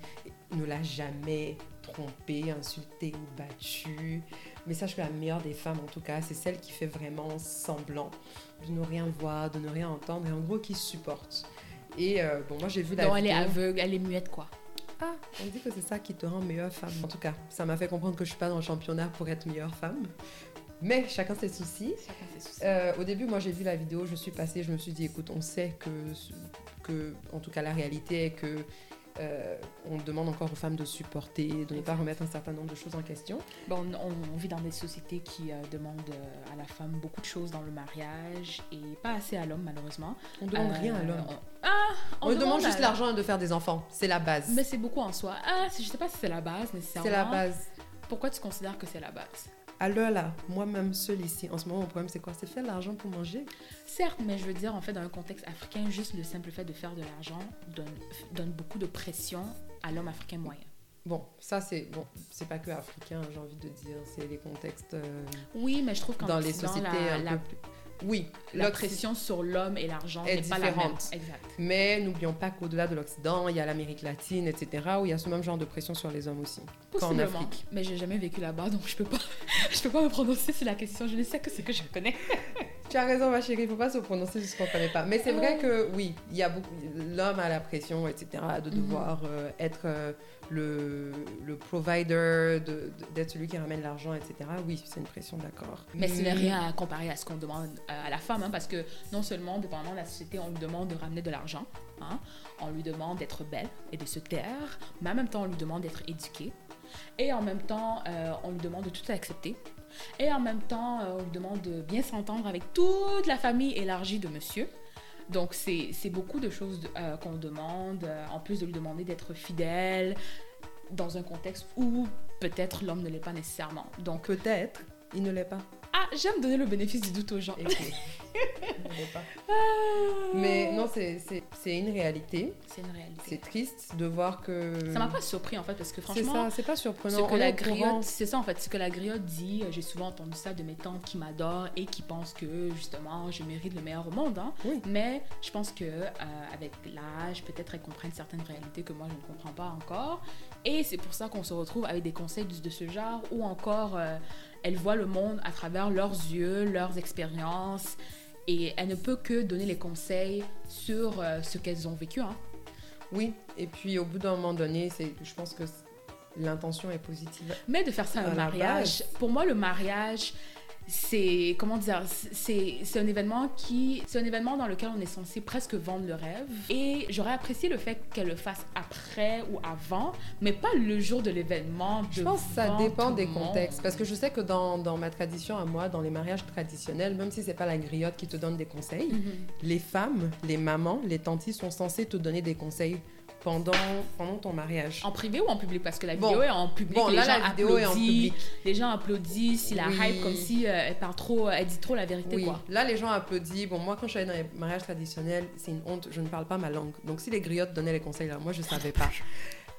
ne l'a jamais trompée, insultée ou battue. Mais sache que la meilleure des femmes, en tout cas, c'est celle qui fait vraiment semblant de ne rien voir, de ne rien entendre, et en gros, qui supporte. Et euh, bon, moi, j'ai vu la Donc elle est aveugle, elle est muette quoi. Ah, on dit que c'est ça qui te rend meilleure femme. En tout cas, ça m'a fait comprendre que je suis pas dans le championnat pour être meilleure femme. Mais chacun ses soucis. Chacun ses soucis. Euh, au début, moi, j'ai vu la vidéo, je suis passée, je me suis dit, écoute, on sait que, que en tout cas, la réalité est que euh, on demande encore aux femmes de supporter, de ne pas remettre un certain nombre de choses en question. Bon, on, on vit dans des sociétés qui euh, demandent à la femme beaucoup de choses dans le mariage et pas assez à l'homme, malheureusement. On ne demande Euh, rien à l'homme. on- Ah, On, demande juste l'argent et de faire des enfants. C'est la base. Mais c'est beaucoup en soi. Ah, je sais pas si c'est la base nécessairement. C'est la base. Pourquoi tu considères que c'est la base? Alors là, moi-même seule ici, en ce moment, mon problème c'est quoi? C'est faire de l'argent pour manger? Certes, mais je veux dire, en fait, dans un contexte africain, juste le simple fait de faire de l'argent donne, donne beaucoup de pression à l'homme africain moyen. Bon, ça c'est bon, c'est pas que africain, j'ai envie de dire, c'est les contextes euh, Oui, mais je trouve qu'en dans les sociétés la, un la- peu plus- Oui, la l'Occident- pression sur l'homme et l'argent est n'est pas la même. Exact. Mais n'oublions pas qu'au-delà de l'Occident, il y a l'Amérique latine, etc., où il y a ce même genre de pression sur les hommes aussi. Possiblement. Afrique. Mais j'ai jamais vécu là-bas, donc je peux pas, je peux pas me prononcer sur la question. Je ne sais que ce que je connais. Tu as raison, ma chérie, il faut pas se prononcer juste qu'on ne connaît pas. Mais c'est vrai que oui, il y a beaucoup. L'homme a la pression, etc., de Mhm. devoir euh, être euh, le, le provider, de- de- d'être celui qui ramène l'argent, etc. Oui, c'est une pression, d'accord. Mais ce n'est rien à comparer à ce qu'on demande à à la femme, hein, parce que non seulement, dépendamment de la société, on lui demande de ramener de l'argent, hein, on lui demande d'être belle et de se taire, mais en même temps, on lui demande d'être éduquée, et en même temps, euh, on lui demande de tout accepter, et en même temps, euh, on lui demande de bien s'entendre avec toute la famille élargie de monsieur. Donc, c'est beaucoup de choses euh, qu'on demande, euh, en plus de lui demander d'être fidèle dans un contexte où peut-être l'homme ne l'est pas nécessairement. Donc, Peut-être, il ne l'est pas. Ah, j'aime donner le bénéfice du doute aux gens. Mais non, c'est une réalité. C'est une réalité. C'est triste de voir que. Ça m'a pas surpris en fait parce que franchement, c'est pas surprenant. que On la griotte, c'est ça en fait, ce que la griotte dit, euh, j'ai souvent entendu ça de mes tantes qui m'adorent et qui pensent que justement je mérite le meilleur au monde. hein. Oui. Mais je pense que euh, avec l'âge, peut-être elles comprennent certaines réalités que moi je ne comprends pas encore. Et c'est pour ça qu'on se retrouve avec des conseils de, de ce genre ou encore euh, elles voient le monde à travers leurs yeux, leurs expériences. Et elle ne peut que donner les conseils sur euh, ce qu'elles ont vécu. hein. Oui, et puis au bout d'un moment donné, c'est, je pense que l'intention est positive. Mais de faire ça à un mariage, pour moi, le mariage, c'est comment dire, c'est c'est un événement qui, c'est un événement dans lequel on est censé presque vendre le rêve. Et j'aurais apprécié le fait qu'elle le fasse après ou avant, mais pas le jour de l'événement. Je pense que ça dépend des contextes. Parce que je sais que dans, dans ma tradition à moi, dans les mariages traditionnels, même si c'est pas la griotte qui te donne des conseils, Mhm. les femmes, les mamans, les tantis sont censées te donner des conseils pendant, pendant ton mariage. En privé ou en public? Parce que la Bon. vidéo est en public. Bon, les là, gens la vidéo est en public. Les gens applaudissent, il la hype comme si euh, elle trop, elle dit trop la vérité Oui, quoi. là les gens applaudissent. Bon, moi quand je suis allée dans les mariages traditionnels, c'est une honte, je ne parle pas ma langue. Donc si les griottes donnaient les conseils là, moi je savais pas.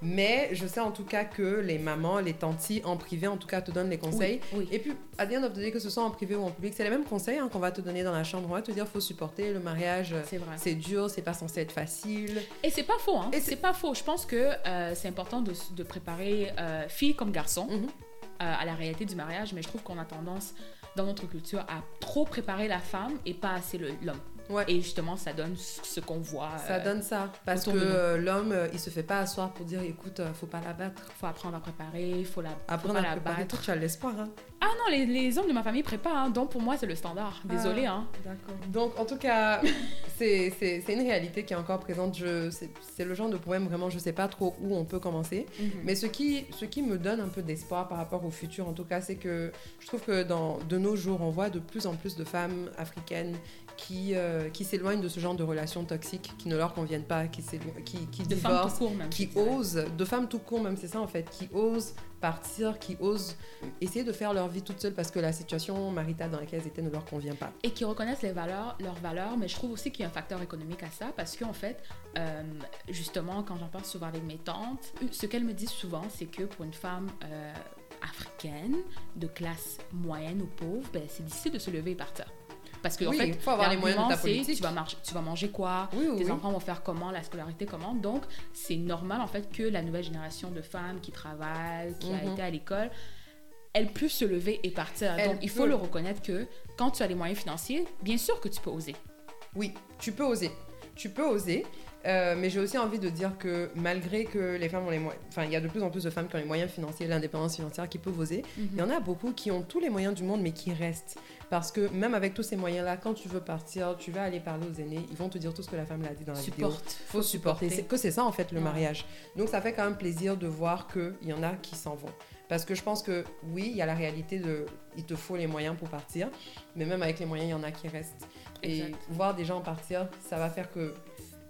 Mais je sais en tout cas que les mamans, les tantis en privé en tout cas te donnent les conseils. Oui, oui. Et puis, à the end of the day, que ce soit en privé ou en public, c'est les mêmes conseils hein, qu'on va te donner dans la chambre. On va te dire, faut supporter le mariage. C'est vrai. C'est dur, c'est pas censé être facile. Et c'est pas faux, hein. Et c'est- pas faux. Je pense que euh, c'est important de, de préparer euh, fille comme garçon Mhm. euh, à la réalité du mariage, mais je trouve qu'on a tendance dans notre culture à trop préparer la femme et pas assez l'homme. Ouais. Et justement, ça donne ce qu'on voit. Ça euh, donne ça. Parce que euh, l'homme, euh, il se fait pas asseoir pour dire, écoute, euh, faut pas la battre. faut apprendre à préparer, il faut la faut Apprendre pas à la préparer battre. tout, tu as l'espoir. Hein. Ah non, les, les hommes de ma famille préparent, hein, donc pour moi c'est le standard. Désolée, hein. D'accord. Donc, en tout cas, c'est une réalité qui est encore présente. C'est le genre de problème, vraiment, je sais pas trop où on peut commencer. Mais ce qui, ce qui me donne un peu d'espoir par rapport au futur, en tout cas, c'est que je trouve que dans, de nos jours, on voit de plus en plus de femmes africaines qui, euh, qui s'éloignent de ce genre de relations toxiques qui ne leur conviennent pas, qui, qui, qui de femmes divorcent, tout court même. qui osent, de femmes tout court même, c'est ça en fait, qui osent partir, qui osent essayer de faire leur vie toute seule parce que la situation maritale dans laquelle elles étaient ne leur convient pas. et qui reconnaissent les valeurs, leurs valeurs, mais je trouve aussi qu'il y a un facteur économique à ça parce qu'en fait, euh, justement, quand j'en parle souvent avec mes tantes, ce qu'elles me disent souvent, c'est que pour une femme euh, africaine de classe moyenne ou pauvre, ben, c'est difficile de se lever et partir. Parce qu'en Oui, fait, il faut avoir les moyens de ta politique. Tu vas, marcher- tu vas manger quoi? Oui, oui, tes enfants vont faire comment, la scolarité comment? Donc, c'est normal en fait que la nouvelle génération de femmes qui travaillent, qui a Mhm. été à l'école, elle peut se lever et partir. Elle Donc, il faut le reconnaître que quand tu as les moyens financiers, bien sûr que tu peux oser. Oui, tu peux oser. Tu peux oser. euh, mais j'ai aussi envie de dire que malgré que les femmes ont les moyens, enfin il y a de plus en plus de femmes qui ont les moyens financiers, l'indépendance financière, qui peuvent oser. Il y en a beaucoup qui ont tous les moyens du monde mais qui restent Parce que même avec tous ces moyens-là, quand tu veux partir, tu vas aller parler aux aînés, ils vont te dire tout ce que la femme l'a dit dans la vidéo. Supporte. faut supporter. C'est que c'est ça en fait le Ouais. mariage. Donc ça fait quand même plaisir de voir qu'il y en a qui s'en vont. Parce que je pense que oui, il y a la réalité de il te faut les moyens pour partir, mais même avec les moyens, il y en a qui restent. Et voir des gens partir, ça va faire que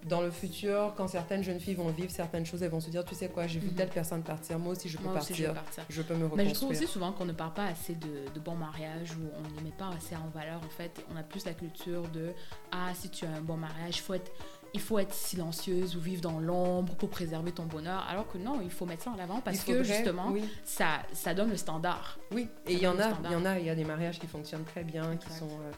dans le futur, quand certaines jeunes filles vont vivre certaines choses, elles vont se dire, tu sais quoi, j'ai vu Mhm. telle personne partir, moi aussi je peux Moi aussi, je partir, veux partir. je peux me Mais reconstruire. je trouve aussi souvent qu'on ne parle pas assez de, de bons mariages ou on ne les met pas assez en valeur. En fait, on a plus la culture de ah si tu as un bon mariage, faut être, il faut être silencieuse ou vivre dans l'ombre pour préserver ton bonheur. Alors que non, il faut mettre ça en avant parce que justement, oui, ça, ça donne le standard. oui. et il y en a, il y en a, il y a des mariages qui fonctionnent très bien, qui sont euh,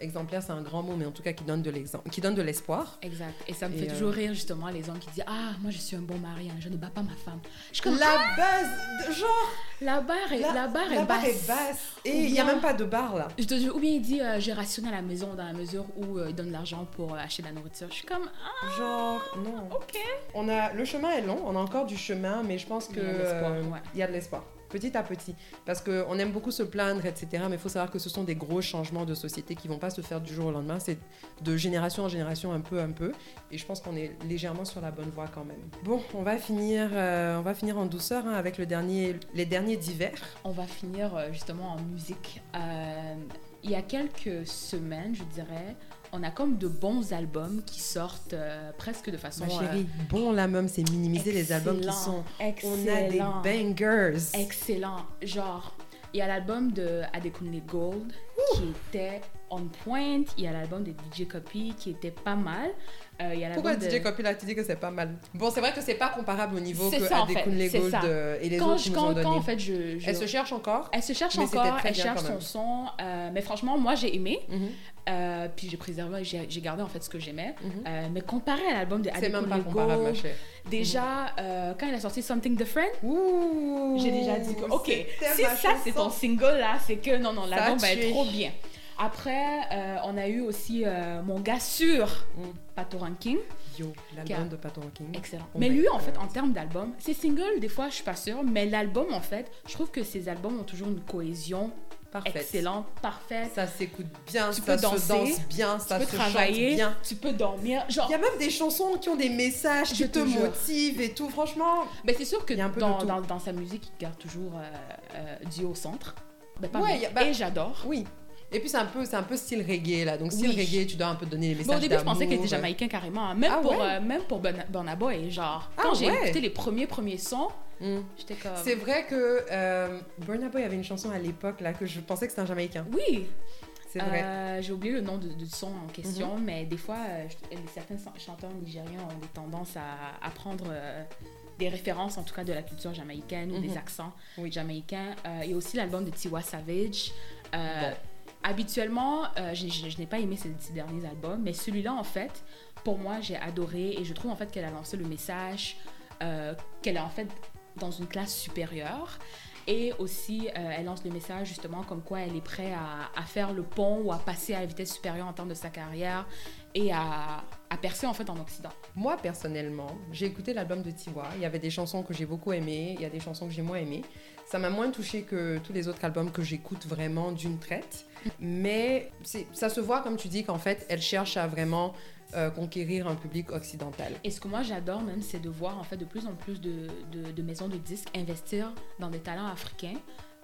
exemplaires, c'est un grand mot, mais en tout cas qui donnent de l'exemple, qui donnent de l'espoir. Exact. Et ça me Et, fait euh, toujours rire justement les hommes qui disent ah moi je suis un bon mari, hein, je ne bats pas ma femme. Je suis comme La base, de- genre, la barre est, la, barre est la barre basse. est basse. Et il n'y a même pas de barre là. Je te dis, ou bien il dit euh, j'ai rationné à la maison dans la mesure où euh, il donne de l'argent pour acheter de la nourriture. Je suis comme ah Genre, non. ok. On a, le chemin est long, on a encore du chemin, mais je pense que il y a de l'espoir, ouais. il y a de l'espoir. Petit à petit. Parce qu'on aime beaucoup se plaindre, etc. Mais il faut savoir que ce sont des gros changements de société qui vont pas se faire du jour au lendemain. C'est de génération en génération, un peu, un peu. Et je pense qu'on est légèrement sur la bonne voie quand même. Bon, on va finir, euh, on va finir en douceur hein, avec le dernier, les derniers divers. On va finir euh, justement en musique. Euh, il y a quelques semaines, je dirais, on a comme de bons albums qui sortent euh, presque de façon Ma euh, chérie, bon la même, c'est minimiser les albums qui excellent, sont. On a des bangers. excellent. Genre, il y a l'album de Adekunle Gold qui était on point. Il y a l'album de DJ Copy qui était pas mal. Euh, il y a Pourquoi de... DJ Copy là, tu dis que c'est pas mal? Bon, c'est vrai que c'est pas comparable au niveau que ça, c'est Gold ça. euh, et les quand, autres je- nous ont quand, donné. quand, en fait je, je- Elle se cherche encore? Elle se cherche Mais encore, elle cherche son son, euh, mais franchement, moi j'ai aimé, Mhm, euh, puis j'ai préservé, j'ai gardé en fait ce que j'aimais. mhm. Mais comparé à l'album de C'est même pas comparable, ma Gold, chère. déjà euh, quand il a sorti Something Different, j'ai déjà dit que ok, si ça c'est ton single là, c'est que non non l'album va être trop bien. Après, euh, on a eu aussi euh, mon gars sûr, Mm. Pato Ranking, Yo, l'album de Pat Ranking. excellent. Oh mais lui en fait God. en termes d'album, ses singles des fois je suis pas sûre, mais l'album en fait, je trouve que ses albums ont toujours une cohésion Parfaite. excellente, parfaite. Ça s'écoute bien, Tu ça peux se danser, danse bien, ça se travailler, chante bien. tu peux dormir. Genre, Il y a même des chansons qui ont des messages qui te motivent et tout. Franchement, ben, c'est sûr que dans, dans, dans sa musique, il garde toujours euh, euh, Dieu au centre. Pas Ouais, a- bah- Et j'adore. oui. Et puis c'est un peu, c'est un peu style reggae là. Donc style Oui. reggae, tu dois un peu donner les messages Bon, au début, je pensais qu'il d'amour. était jamaïcain carrément. hein. Même Ah pour, ouais? euh, même pour Burna Boy. Genre, Ah quand j'ai ouais? écouté les premiers, premiers sons, Mm. j'étais comme. C'est vrai que euh, Burna Boy avait une chanson à l'époque là que je pensais que c'était un Jamaïcain. Oui, C'est vrai. Mhm. euh, j'ai oublié le nom du son en question, mais des fois, euh, je- certains chan- chanteurs nigériens ont des tendances à, à prendre euh, des références, en tout cas de la culture jamaïcaine ou Mhm. des accents Oui. jamaïcains. Euh, Il y a aussi l'album de Tiwa Savage. Euh, Bon. Habituellement, euh, je, n'ai pas aimé ces, derniers albums, mais celui-là, en fait, pour moi, j'ai adoré et je trouve en fait qu'elle a lancé le message euh, qu'elle est en fait dans une classe supérieure. Et aussi, euh, elle lance le message justement comme quoi elle est prête à, faire le pont ou à passer à la vitesse supérieure en termes de sa carrière et à, percer en fait en Occident. Moi, personnellement, j'ai écouté l'album de Tiwa. Il y avait des chansons que j'ai beaucoup aimées, il y a des chansons que j'ai moins aimées. Ça m'a moins touché que tous les autres albums que j'écoute vraiment d'une traite. Mais ça se voit, comme tu dis, qu'en fait, elle cherche à vraiment euh, conquérir un public occidental. Et ce que moi j'adore même, c'est de voir en fait de plus en plus de maisons de disques investir dans des talents africains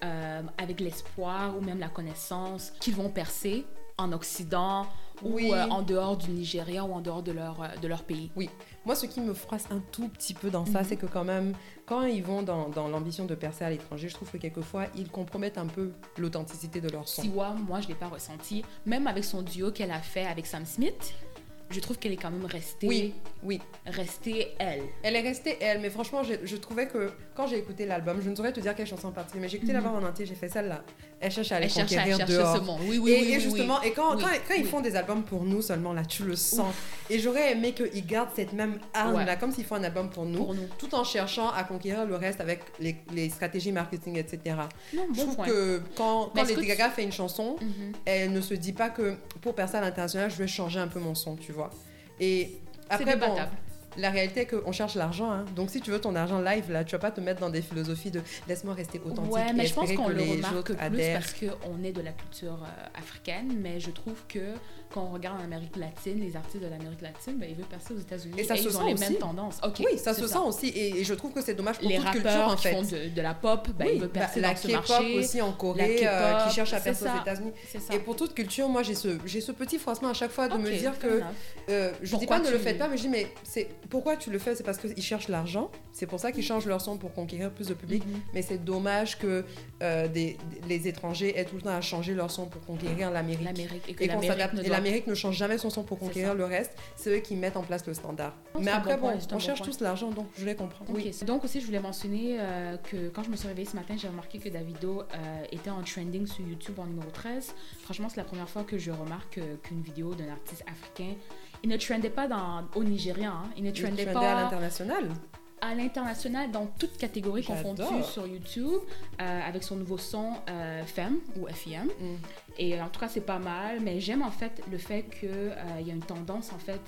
euh, avec l'espoir ou même la connaissance qu'ils vont percer en Occident Oui. ou euh, en dehors du Nigeria ou en dehors de leur, euh, de leur pays. Moi, ce qui me froisse un tout petit peu dans ça, Mhm. c'est que quand même, quand ils vont dans, dans l'ambition de percer à l'étranger, je trouve que quelquefois, ils compromettent un peu l'authenticité de leur son. Siwa, moi je l'ai pas ressenti. Même avec son duo qu'elle a fait avec Sam Smith, je trouve qu'elle est quand même restée, Oui, oui. restée elle. Elle est restée elle, mais franchement, je, je trouvais que quand j'ai écouté l'album, je ne saurais te dire quelle chanson en particulier, mais j'ai écouté Mhm. l'album en entier, j'ai fait celle-là. Elle cherche à aller Elle cherche à conquérir dehors. ce monde. Oui, oui, et, oui. et justement, oui. et quand, quand, quand ils font des albums pour nous seulement, là, tu le sens. Et j'aurais aimé qu'ils gardent cette même arme Ouais. là, comme s'ils font un album pour nous, Pour nous. tout en cherchant à conquérir le reste avec les, les stratégies marketing, etc. Non, Je bon trouve point. que quand, que Lady Gaga fait une chanson, Mhm. elle ne se dit pas que pour percer à l'international, je vais changer un peu mon son, tu vois. Et après, bon. La réalité est qu'on cherche l'argent. hein. Donc si tu veux ton argent live, là, tu vas pas te mettre dans des philosophies de laisse-moi rester authentique Ouais, mais et je pense qu'on le remarque plus adhèrent. parce qu'on est de la culture euh, africaine, mais je trouve que quand on regarde l'Amérique latine, les artistes de l'Amérique latine, ben, ils veulent passer aux États-Unis Et ça se ils ont sent les aussi. mêmes tendances. Ok, Oui, ça se sent aussi. Et, et je trouve que c'est dommage pour Les toute rappeurs culture, en qui fait. font de, de la pop, ben, Oui, ils veulent bah, percer la dans ce K-pop marché. aussi en Corée, euh, qui cherche à percer aux. États-Unis. Et pour toute culture, moi, j'ai ce, petit froissement à chaque fois de me dire que. Euh, je dis Pourquoi pas ne le faites pas, mais je dis mais c'est pourquoi tu le fais, c'est parce qu'ils cherchent l'argent. C'est pour ça qu'ils changent leur son pour conquérir plus de public. Mhm. Mais c'est dommage que euh, des, les étrangers aient tout le temps à changer leur son pour conquérir l'Amérique. L'Amérique. Et que Et qu'on l'Amérique ne doit- change jamais son son pour conquérir le reste. C'est eux qui mettent en place le standard. Non, Mais après, bon point, on cherche point. tous l'argent, donc je les comprends. Ok, Oui. c'est- Donc aussi, je voulais mentionner euh, que quand je me suis réveillée ce matin, j'ai remarqué que Davido euh, était en trending sur YouTube en numéro 13. Franchement, c'est la première fois que je remarque euh, qu'une vidéo d'un artiste africain, il ne trendait pas dans, au Nigeria, hein. il ne Il trendait trendait à pas l'international. à l'international dans toute catégorie confondue J'adore. sur YouTube euh, avec son nouveau son euh, Femme ou FIM. Mm. Et en tout cas, c'est pas mal, mais j'aime en fait le fait qu'il y a une tendance en fait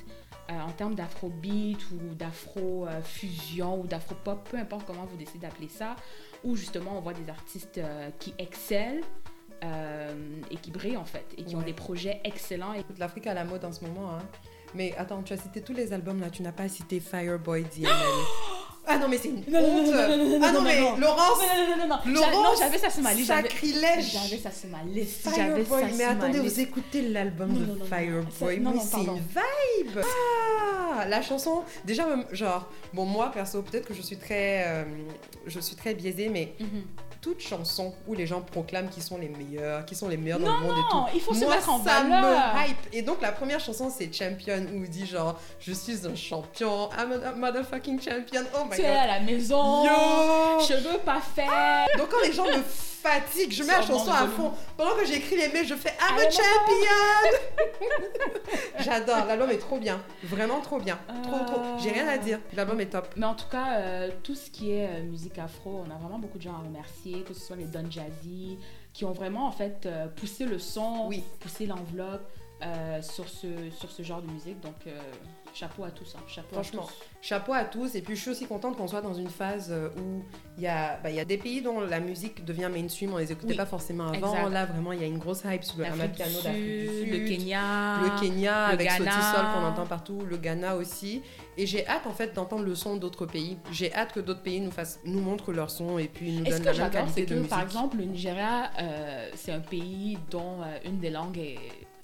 euh, en termes d'afrobeat ou d'afro-fusion ou d'afro-pop, peu importe comment vous décidez d'appeler ça, où justement on voit des artistes euh, qui excellent euh, et qui brillent en fait, et qui ont des projets excellents. L'Afrique à la mode en ce moment. Hein. Mais attends, tu as cité tous les albums là, tu n'as pas cité Fireboy DML. ah non, mais c'est une honte. Ah non, mais. Laurence, Non, non, non, non, non, J'a- Laurence, j'avais ça sur ma liste. sacrilège. J'avais ça sur ma liste. Fireboy, mais attendez, vous écoutez l'album de. Fireboy, non, c'est une vibe. Ah, la chanson, déjà, genre, bon, moi, perso, peut-être que je suis très, euh, je suis très biaisée, mais Mhm. Toute chanson où les gens proclament qu'ils sont les meilleurs, qu'ils sont les meilleurs dans Non, le monde et tout. non, il faut se mettre en ça valeur. me hype. Et donc, la première chanson, c'est Champion, où il dit genre, je suis un champion, I'm a motherfucking champion. Oh my Tu es god. à la maison. Yo! Cheveux pas faits. Donc, quand les gens me fatiguent, je mets la chanson à fond. Pendant que j'écris les mails, je fais I'm a I'm a champion! J'adore, l'album est trop bien. Vraiment trop bien. Trop, trop. J'ai rien à dire. L'album est top. Mais en tout cas, euh, tout ce qui est euh, musique afro, on a vraiment beaucoup de gens à remercier, que ce soit les Don Jazzy, qui ont vraiment en fait euh, poussé le son, Oui. poussé l'enveloppe euh, sur, ce, sur ce genre de musique. Donc, euh, chapeau à tous. hein, Chapeau Franchement. à tous. Chapeau à tous. Et puis, je suis aussi contente qu'on soit dans une phase euh, où il y, a, bah, il y a des pays dont la musique devient mainstream. On les écoutait Oui. pas forcément avant. Exact. Là, vraiment, il y a une grosse hype sur le piano d'Afrique du Sud, le Kenya. Le Kenya le avec Ghana. Sotisol qu'on entend partout, le Ghana aussi. Et j'ai hâte en fait d'entendre le son d'autres pays. J'ai hâte que d'autres pays nous fassent, nous montrent leur son et puis nous donnent la même qualité de que, musique. par exemple, le Nigeria, euh, c'est un pays dont euh, une des langues est,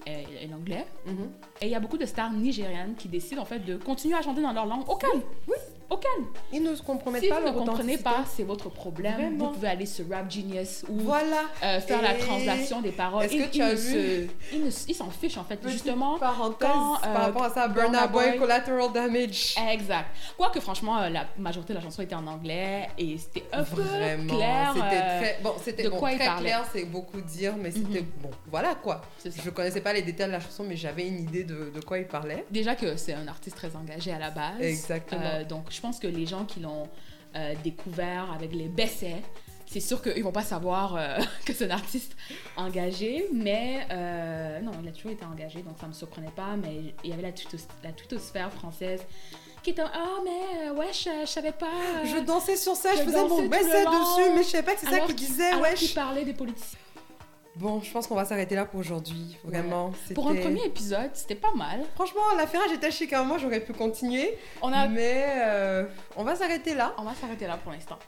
est- est l'anglais. Mhm. Et il y a beaucoup de stars nigérianes qui décident en fait de continuer à chanter dans leur langue au calme. Oui. Calme. Ils ne se compromettent Si pas vous ne comprenez pas, c'est votre problème. Vraiment. Vous pouvez aller sur Rap Genius ou Voilà. euh, faire la translation des paroles. est-ce que tu ils as vu- se- Ils s'en fichent en fait. Petite Justement, parenthèse quand, euh, par rapport à ça, Burna Burna Boy, Boy- Collateral Damage. Exact. Quoique, franchement, euh, la majorité de la chanson était en anglais et c'était un peu Vraiment, clair. c'était très bon, c'était bon, très clair, c'est beaucoup dire, mais c'était Mhm. bon, voilà quoi. Je connaissais pas les détails de la chanson, mais j'avais une idée de, de quoi il parlait. Déjà que c'est un artiste très engagé à la base. Exactement. Euh, donc, je pense que les gens qui l'ont euh, découvert avec les Bessets, c'est sûr qu'ils vont pas savoir euh, que c'est un artiste engagé, mais euh, non, il a toujours été engagé, donc ça me surprenait pas. Mais il y avait la, tutos- la tutosphère française qui était ah mais euh, wesh, je savais pas. Je dansais sur ça, je, je faisais mon basset dessus, mais je savais pas que c'est ça qu'il disait, alors wesh. parlait des politiciens. Bon, je pense qu'on va s'arrêter là pour aujourd'hui, vraiment. Pour un premier épisode, c'était pas mal. Franchement, l'affaire était chic, hein. moi j'aurais pu continuer, On a, mais euh, on va s'arrêter là. on va s'arrêter là pour l'instant.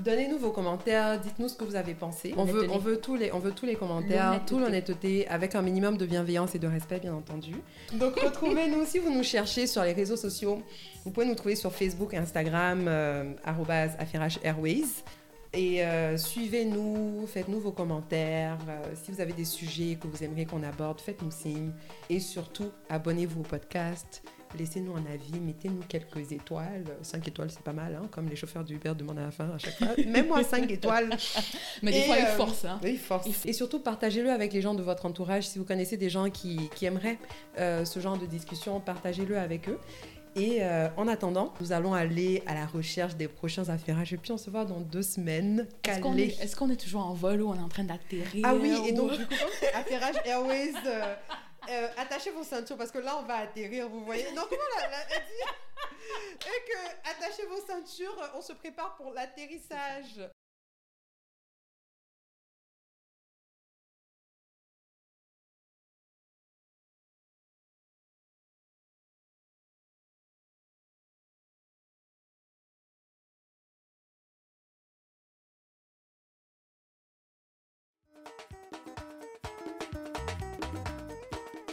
Donnez-nous vos commentaires, dites-nous ce que vous avez pensé. On veut, on veut tous les, on veut tous les commentaires, toute l'honnêteté, avec un minimum de bienveillance et de respect, bien entendu. Donc retrouvez-nous si vous nous cherchez sur les réseaux sociaux. Vous pouvez nous trouver sur Facebook, Instagram, euh, Airways. Et euh, suivez-nous, faites-nous vos commentaires. euh, si vous avez des sujets que vous aimeriez qu'on aborde, faites-nous signe. Et surtout, abonnez-vous au podcast. Laissez-nous un avis, mettez-nous quelques étoiles. 5 étoiles, c'est pas mal, hein, comme les chauffeurs du Uber demandent à la fin à chaque fois. Même moi, 5 étoiles. Mais des Et, fois, euh, force. Hein. Oui, force. Et surtout, partagez-le avec les gens de votre entourage. Si vous connaissez des gens qui, qui aimeraient ce genre de discussion, partagez-le avec eux. Et euh, en attendant, nous allons aller à la recherche des prochains affairages. Et puis, on se voit dans deux semaines. Est-ce qu'on est, est-ce qu'on est toujours en vol ou on est en train d'atterrir Ah oui, et donc, du coup, Affairage Airways, euh, euh, attachez vos ceintures parce que là, on va atterrir, vous voyez. Non, comment la, la- dit? Et que attachez vos ceintures, on se prépare pour l'atterrissage.